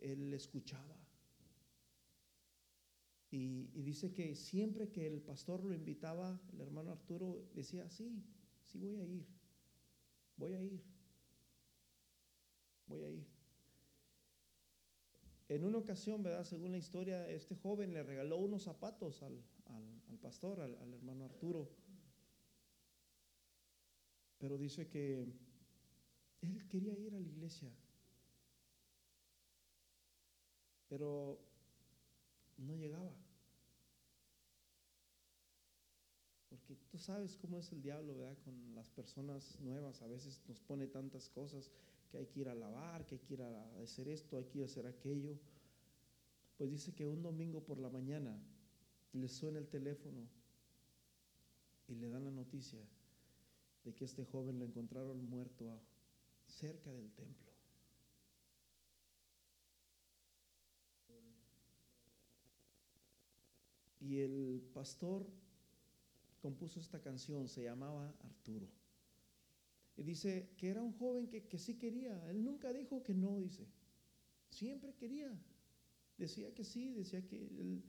él escuchaba. Y, dice que siempre que el pastor lo invitaba, el hermano Arturo decía, sí, sí voy a ir, voy a ir, voy a ir. En una ocasión, ¿verdad? Según la historia, este joven le regaló unos zapatos al, al, pastor, al hermano Arturo. Pero dice que él quería ir a la iglesia, pero no llegaba. Porque tú sabes cómo es el diablo, ¿verdad? Con las personas nuevas a veces nos pone tantas cosas que hay que ir a lavar, que hay que ir a hacer esto, hay que ir a hacer aquello. Pues dice que un domingo por la mañana le suena el teléfono y le dan la noticia de que este joven lo encontraron muerto cerca del templo. Y el pastor compuso esta canción, se llamaba Arturo. Y dice que era un joven que, que sí quería, él nunca dijo que no, dice, siempre quería. Decía que sí, decía que él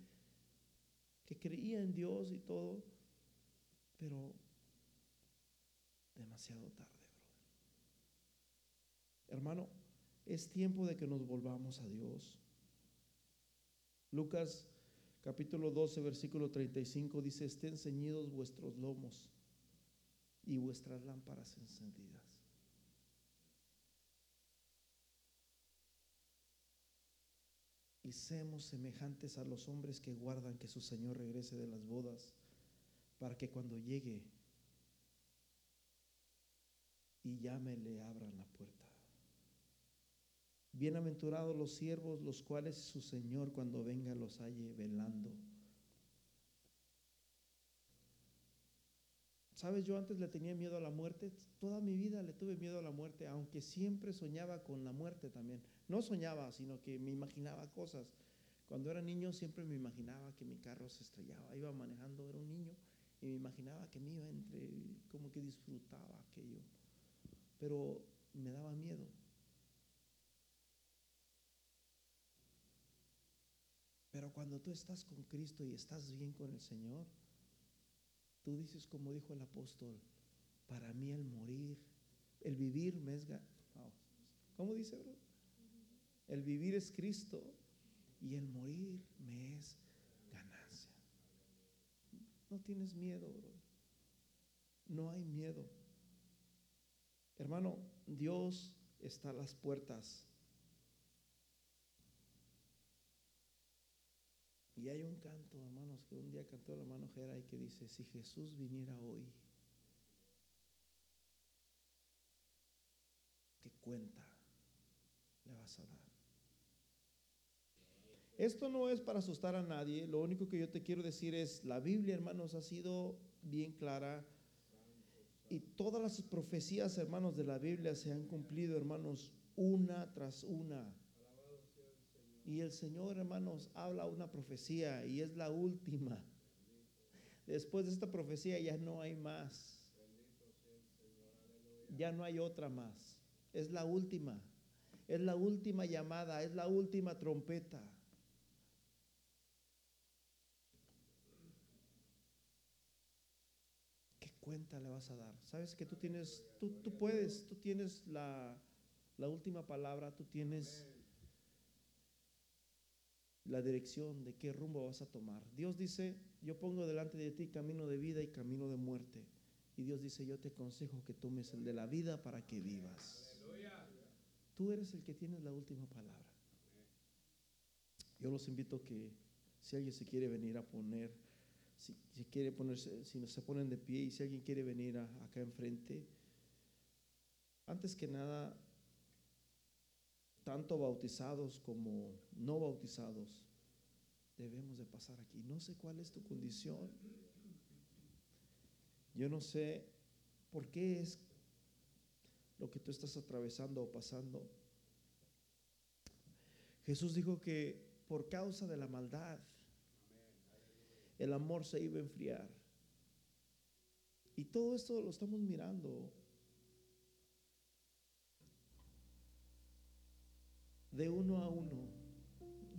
que creía en Dios y todo, pero demasiado tarde. Hermano, es tiempo de que nos volvamos a Dios. Lucas capítulo 12, versículo 35 dice, estén ceñidos vuestros lomos y vuestras lámparas encendidas. Y seamos semejantes a los hombres que guardan que su Señor regrese de las bodas, para que cuando llegue y llame le abran la. Bienaventurados los siervos, los cuales su Señor cuando venga los halle velando. Sabes, yo antes le tenía miedo a la muerte, toda mi vida le tuve miedo a la muerte, aunque siempre soñaba con la muerte también. No soñaba, sino que me imaginaba cosas. Cuando era niño siempre me imaginaba que mi carro se estrellaba, iba manejando, era un niño, y me imaginaba que me iba entre, como que disfrutaba aquello. Pero me daba miedo. Pero cuando tú estás con Cristo y estás bien con el Señor, tú dices como dijo el apóstol, para mí el morir, el vivir me es... ¿Cómo dice, bro? El vivir es Cristo y el morir me es ganancia. No tienes miedo, bro. No hay miedo. Hermano, Dios está a las puertas. Y hay un canto, hermanos, que un día cantó el hermano Geray que dice, si Jesús viniera hoy, ¿qué cuenta le vas a dar? Esto no es para asustar a nadie, lo único que yo te quiero decir es, la Biblia, hermanos, ha sido bien clara y todas las profecías, hermanos, de la Biblia se han cumplido, hermanos, una tras una. Y el Señor, hermanos, habla una profecía y es la última. Después de esta profecía ya no hay más. Ya no hay otra más. Es la última. Es la última llamada, es la última trompeta. ¿Qué cuenta le vas a dar? Sabes que tú tienes, tú, tú puedes, tú tienes la, la última palabra, tú tienes la dirección de qué rumbo vas a tomar. Dios dice, yo pongo delante de ti camino de vida y camino de muerte. Y Dios dice, yo te aconsejo que tomes el de la vida para que vivas. Tú eres el que tienes la última palabra. Yo los invito a que si alguien se quiere venir a poner, si, quiere ponerse, si no se ponen de pie y si alguien quiere venir acá enfrente, antes que nada, tanto bautizados como no bautizados, debemos de pasar aquí. No sé cuál es tu condición. Yo no sé por qué es lo que tú estás atravesando o pasando. Jesús dijo que por causa de la maldad, el amor se iba a enfriar. Y todo esto lo estamos mirando de uno a uno,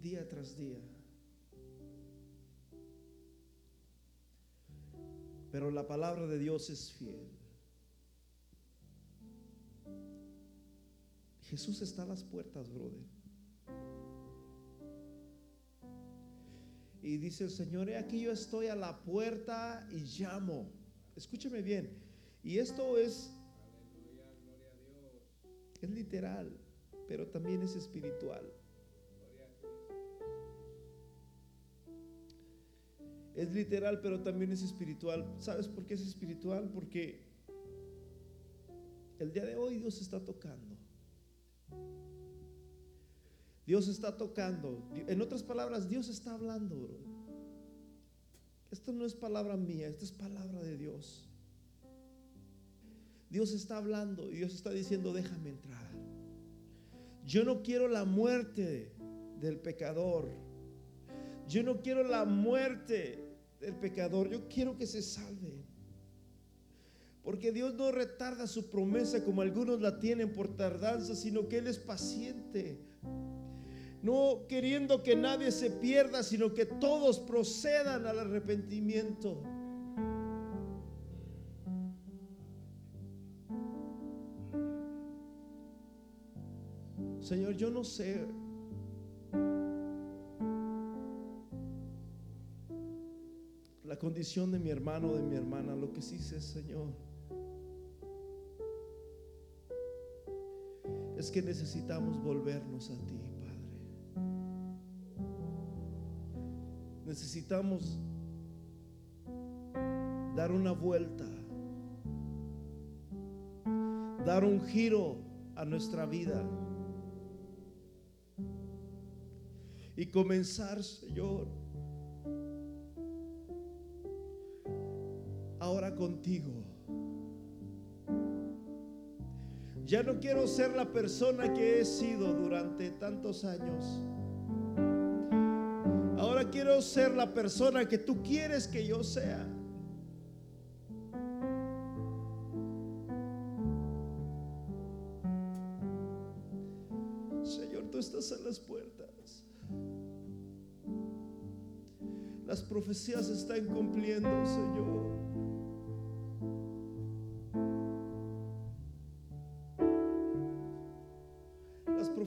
día tras día. Pero la palabra de Dios es fiel. Jesús está a las puertas, brother. Y dice el Señor, he aquí yo estoy a la puerta y llamo. Escúcheme bien. Y esto es, es literal, pero también es espiritual. Es literal, pero también es espiritual. ¿Sabes por qué es espiritual? Porque el día de hoy Dios está tocando. Dios está tocando. En otras palabras, Dios está hablando, Esto no es palabra mía, esto es palabra de Dios. Dios está hablando y Dios está diciendo, déjame entrar. Yo no quiero la muerte del pecador. Yo no quiero la muerte del pecador. Yo quiero que se salve. Porque Dios no retarda su promesa como algunos la tienen por tardanza, sino que Él es paciente. No queriendo que nadie se pierda, sino que todos procedan al arrepentimiento. Señor, yo no sé la condición de mi hermano o de mi hermana, lo que sí sé, Señor, es que necesitamos volvernos a ti, Padre. Necesitamos dar una vuelta, dar un giro a nuestra vida y comenzar, Señor, ahora contigo. Ya no quiero ser la persona que he sido durante tantos años. Ahora quiero ser la persona que tú quieres que yo sea.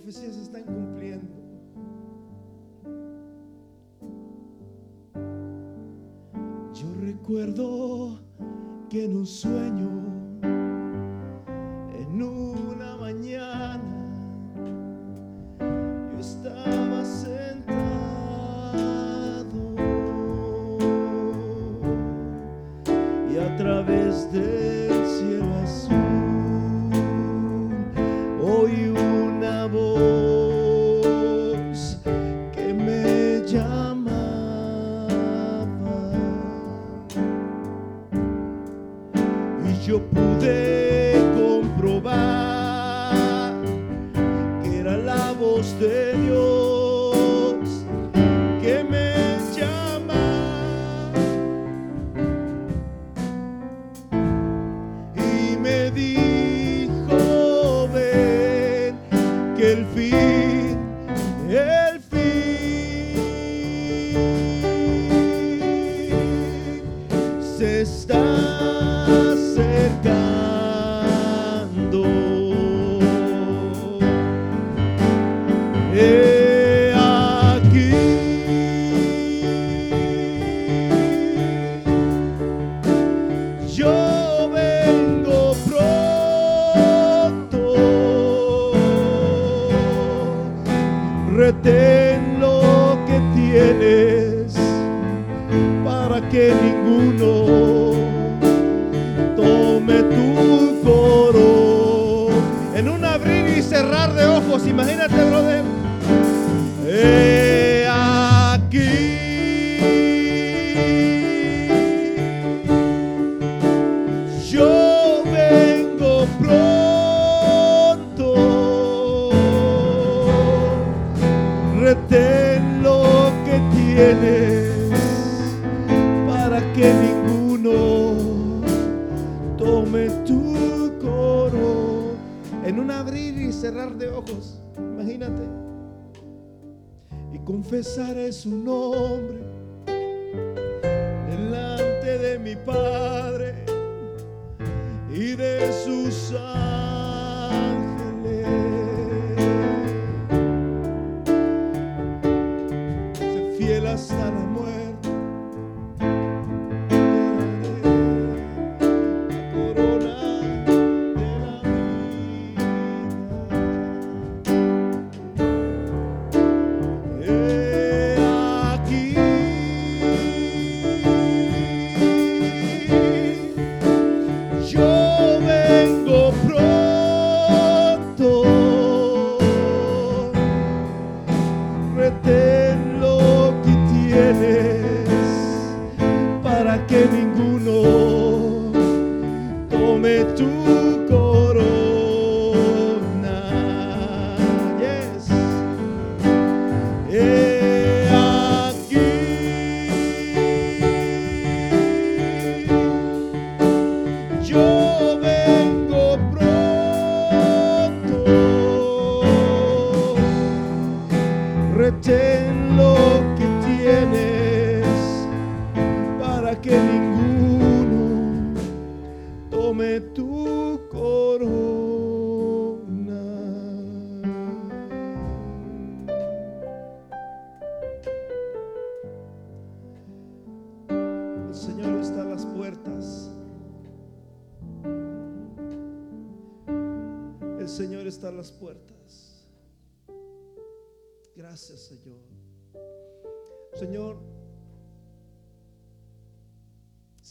Profecías están cumpliendo. Yo recuerdo que en un sueño, que el fin el fin se está acercando confesaré su nombre delante de mi Padre y de sus ángeles. Ninguno tome tu corona.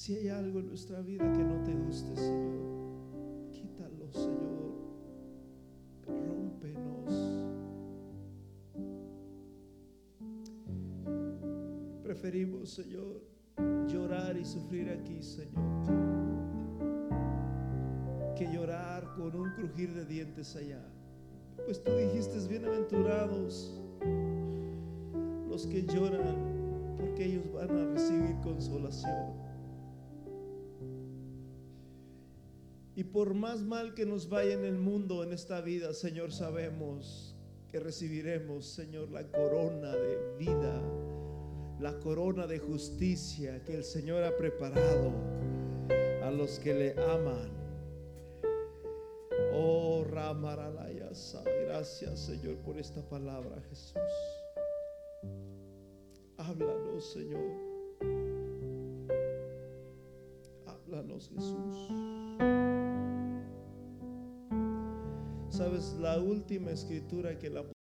Si hay algo en nuestra vida que no te guste, Señor, quítalo, Señor. Rómpenos. Preferimos, Señor, llorar y sufrir aquí, Señor, que llorar con un crujir de dientes allá. Pues tú dijiste, bienaventurados los que lloran, porque ellos van a recibir consolación. Y por más mal que nos vaya en el mundo, en esta vida, Señor, sabemos que recibiremos, Señor, la corona de vida, la corona de justicia que el Señor ha preparado a los que le aman. Oh, Ramaranayasa, gracias, Señor, por esta palabra, Jesús. Háblanos, Señor. Háblanos, Jesús. Sabes, la última escritura que el